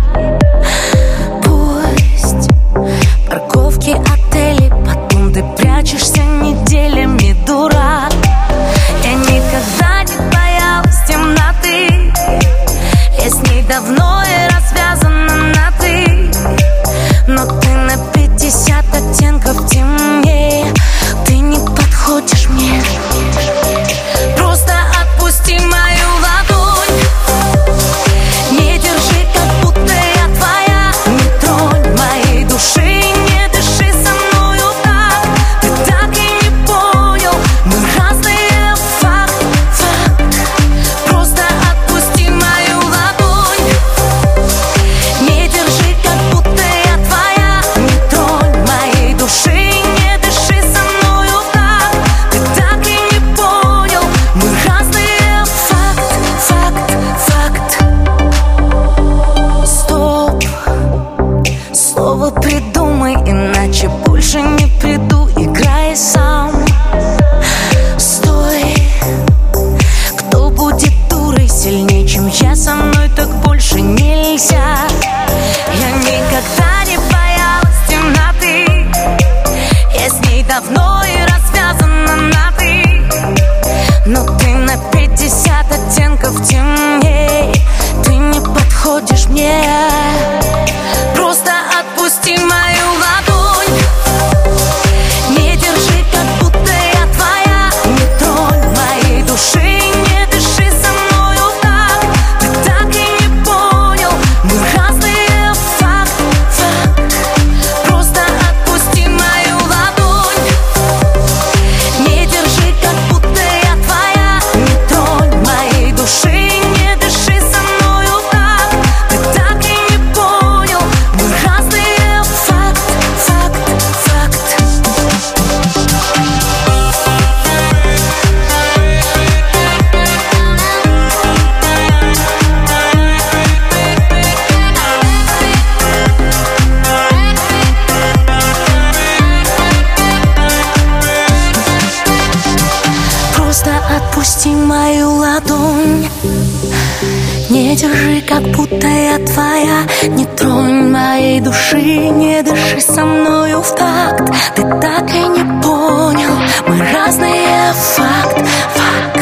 души Не дыши со мною в такт. Ты так и не понял Мы разные факт, факт.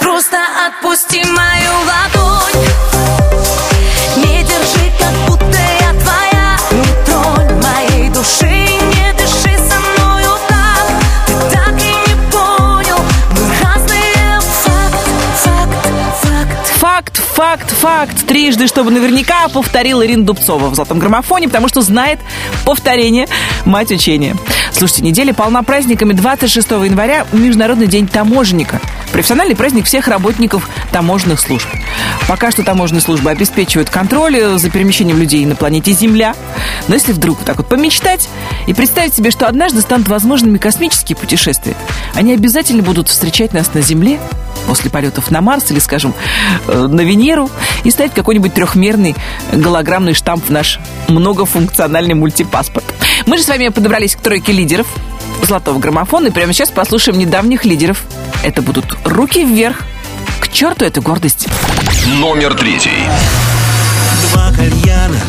Просто отпусти мою ладонь. Не держи, как будто я твоя. Не тронь моей души Не дыши со мною так Ты так и не понял Мы разные факт, факт, факт Факт, факт. Трижды, чтобы наверняка повторила Ирина Дубцова в «Золотом граммофоне», потому что знает повторение мать учения. Слушайте, неделя полна праздниками. 26 января – Международный день таможенника. Профессиональный праздник всех работников таможенных служб. Пока что таможенные службы обеспечивают контроль за перемещением людей на планете Земля. Но если вдруг так вот помечтать и представить себе, что однажды станут возможными космические путешествия, они обязательно будут встречать нас на Земле после полетов на Марс или, скажем, э, на Венеру и ставить какой-нибудь трехмерный голограммный штамп в наш многофункциональный мультипаспорт. Мы же с вами подобрались к тройке лидеров золотого граммофона и прямо сейчас послушаем недавних лидеров. Это будут «Руки вверх». К черту эту гордость. Номер третий. Два кальяна,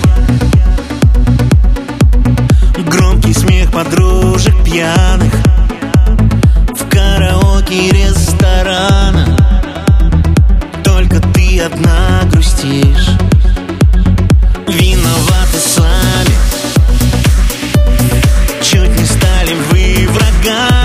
громкий смех подружек пьяных – полки ресторана Только ты одна грустишь. Виноваты сами Чуть не стали вы врагами.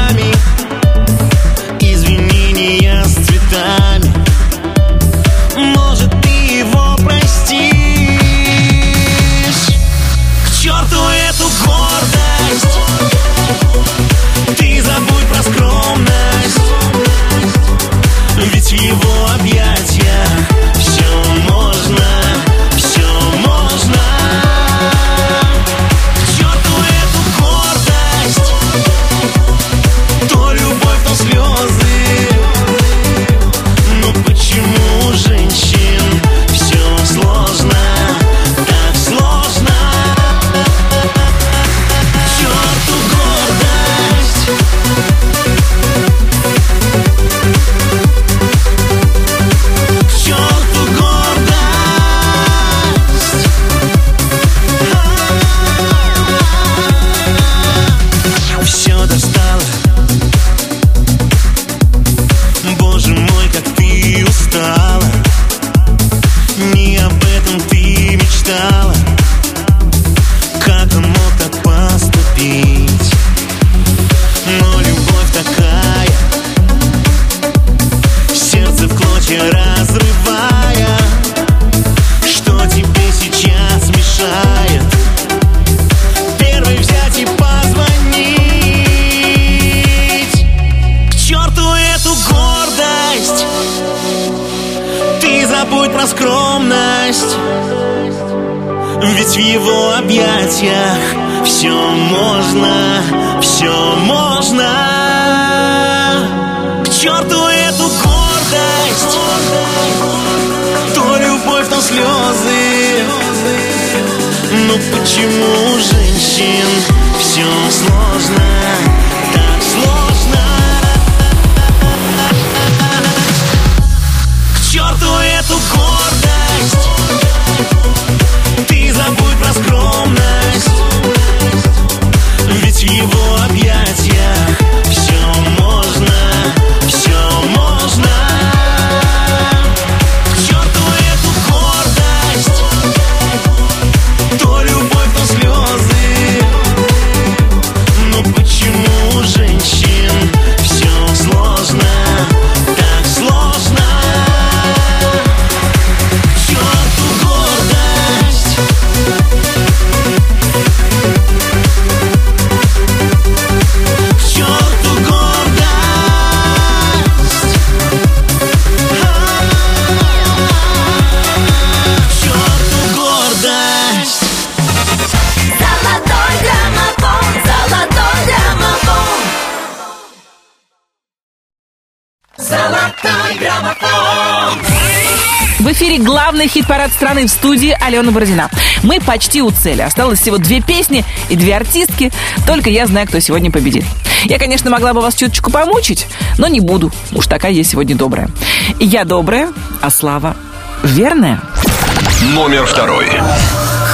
главный хит-парад страны в студии Алена Бородина. Мы почти у цели. Осталось всего две песни и две артистки. Только я знаю, кто сегодня победит. Я, конечно, могла бы вас чуточку помучить, но не буду. Уж такая я сегодня добрая. И я добрая, а Слава верная. Номер второй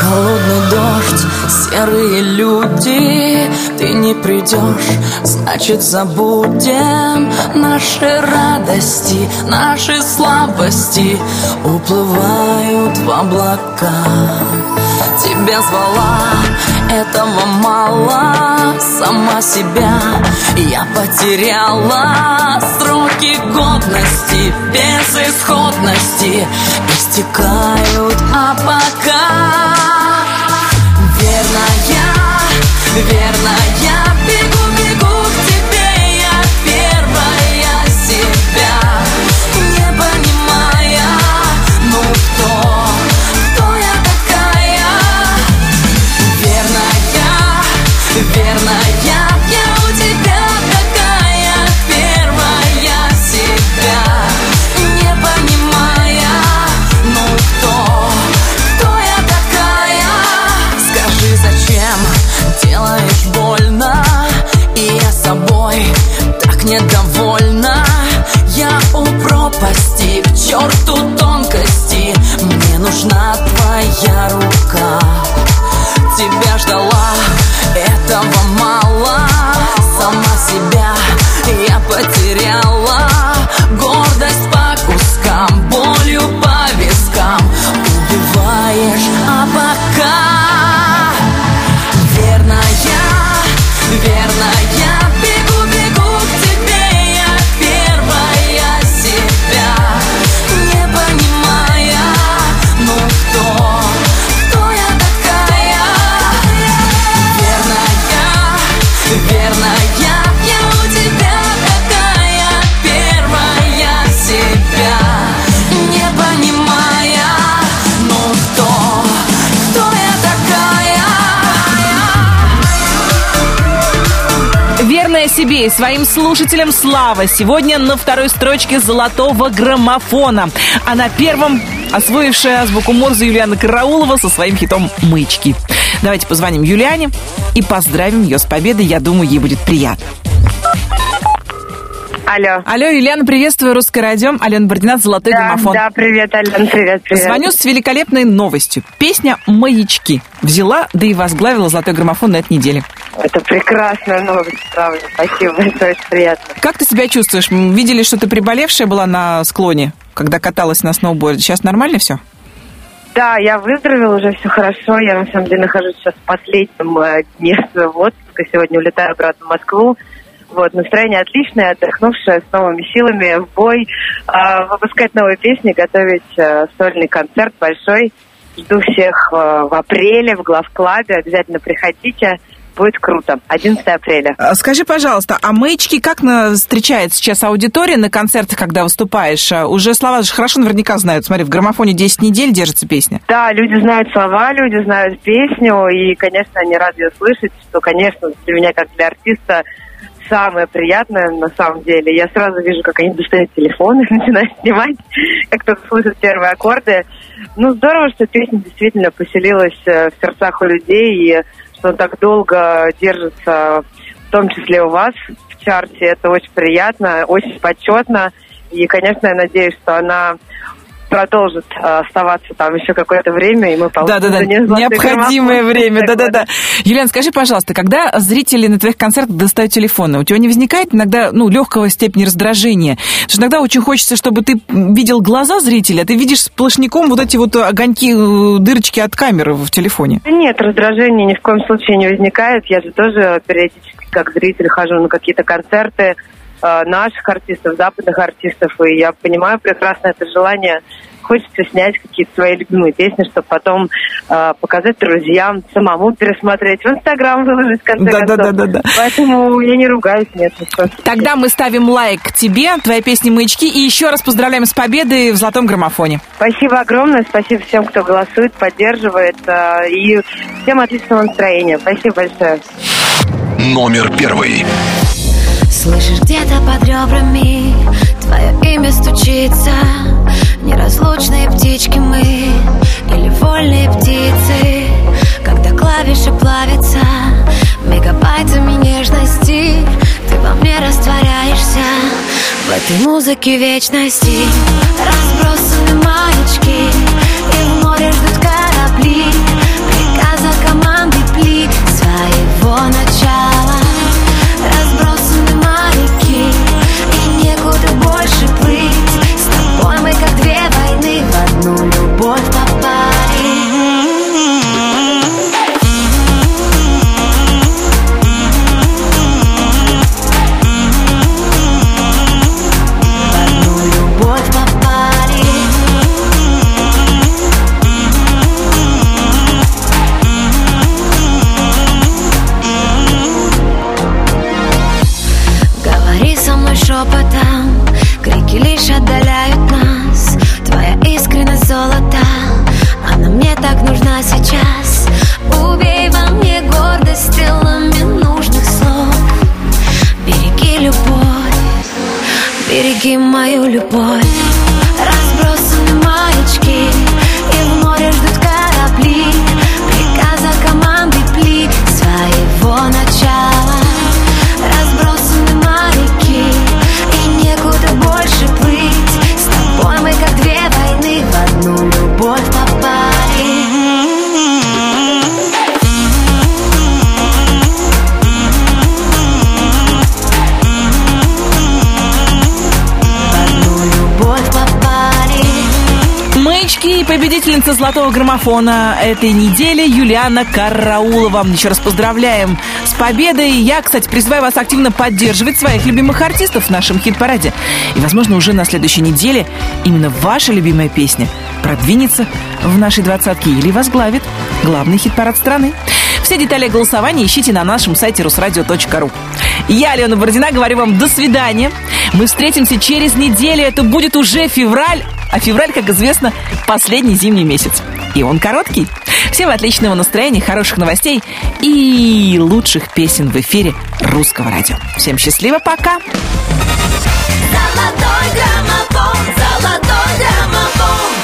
холодный дождь, серые люди Ты не придешь, значит забудем Наши радости, наши слабости. Уплывают в облака. Тебя звала, этого мало. Сама себя я потеряла. Сроки годности, безысходности Истекают, а пока. верная и своим слушателям слава. Сегодня на второй строчке золотого граммофона. А на первом освоившая азбуку Морзе Юлиана Караулова со своим хитом «Маячки». Давайте позвоним Юлиане и поздравим ее с победой. Я думаю, ей будет приятно. Алло. Алло, Юлиана, приветствую, Русское радио. Алена Бородина, «Золотой да, граммофон». Да, привет, Алена, привет, привет. Звоню с великолепной новостью. Песня «Маячки» взяла, да и возглавила «Золотой граммофон» на этой неделе. Это прекрасная новость, правда. Спасибо большое, очень приятно. Как ты себя чувствуешь? Видели, что ты приболевшая была на склоне, когда каталась на сноуборде. Сейчас нормально все? Да, я выздоровела, уже все хорошо. Я, на самом деле, нахожусь сейчас в последнем э, дне своего отпуска. Сегодня улетаю обратно в Москву. Вот, настроение отличное, отдохнувшее, с новыми силами, в бой, э, выпускать новые песни, готовить э, сольный концерт большой. Жду всех э, в апреле в главклабе, обязательно приходите, будет круто. 11 апреля. А Скажи, пожалуйста, а маячки как на... встречает сейчас аудитория на концертах, когда выступаешь? А Уже слова же хорошо наверняка знают. Смотри, в граммофоне 10 недель держится песня. Да, люди знают слова, люди знают песню, и, конечно, они рады ее слышать, что, конечно, для меня, как для артиста, самое приятное на самом деле. Я сразу вижу, как они достают телефон и *laughs* начинают снимать, как кто-то слышит первые аккорды. Ну, здорово, что песня действительно поселилась э, в сердцах у людей, и что так долго держится, в том числе у вас в чарте. Это очень приятно, очень почетно. И, конечно, я надеюсь, что она продолжит э, оставаться там еще какое-то время, и мы получим Да-да-да, необходимое граммофон. время, да-да-да. Юлиан, скажи, пожалуйста, когда зрители на твоих концертах достают телефоны, у тебя не возникает иногда, ну, легкого степени раздражения? Потому что иногда очень хочется, чтобы ты видел глаза зрителя, а ты видишь сплошняком вот эти вот огоньки, э, дырочки от камеры в телефоне. Да Нет, раздражения ни в коем случае не возникает. Я же тоже периодически как зритель хожу на какие-то концерты наших артистов, западных артистов, и я понимаю прекрасно это желание. Хочется снять какие-то свои любимые песни, чтобы потом э, показать друзьям, самому пересмотреть, в Инстаграм выложить, в конце Да, да, концов. да, да, да. Поэтому я не ругаюсь, нет. ни в коем случае. Тогда мы ставим лайк тебе, твоей песне «Маячки», и еще раз поздравляем с победой в «Золотом граммофоне». Спасибо огромное, спасибо всем, кто голосует, поддерживает, э, и всем отличного настроения. Спасибо большое. Номер первый. Слышишь где-то под ребрами Твое имя стучится. Неразлучные птички мы Или вольные птицы. Когда клавиши плавятся Мегабайтами нежности Ты во мне растворяешься. В этой музыке вечности Разбросаны маячки победительница золотого граммофона этой недели Юлиана Караулова. Еще раз поздравляем с победой. Я, кстати, призываю вас активно поддерживать своих любимых артистов в нашем хит-параде. И, возможно, уже на следующей неделе именно ваша любимая песня продвинется в нашей двадцатке или возглавит главный хит-парад страны. Все детали голосования ищите на нашем сайте русрадио.ру. Я, Алена Бородина, говорю вам до свидания. Мы встретимся через неделю. Это будет уже февраль. А февраль, как известно, последний зимний месяц. И он короткий. Всем отличного настроения, хороших новостей и лучших песен в эфире русского радио. Всем счастливо, пока! Золотой граммофон, золотой граммофон.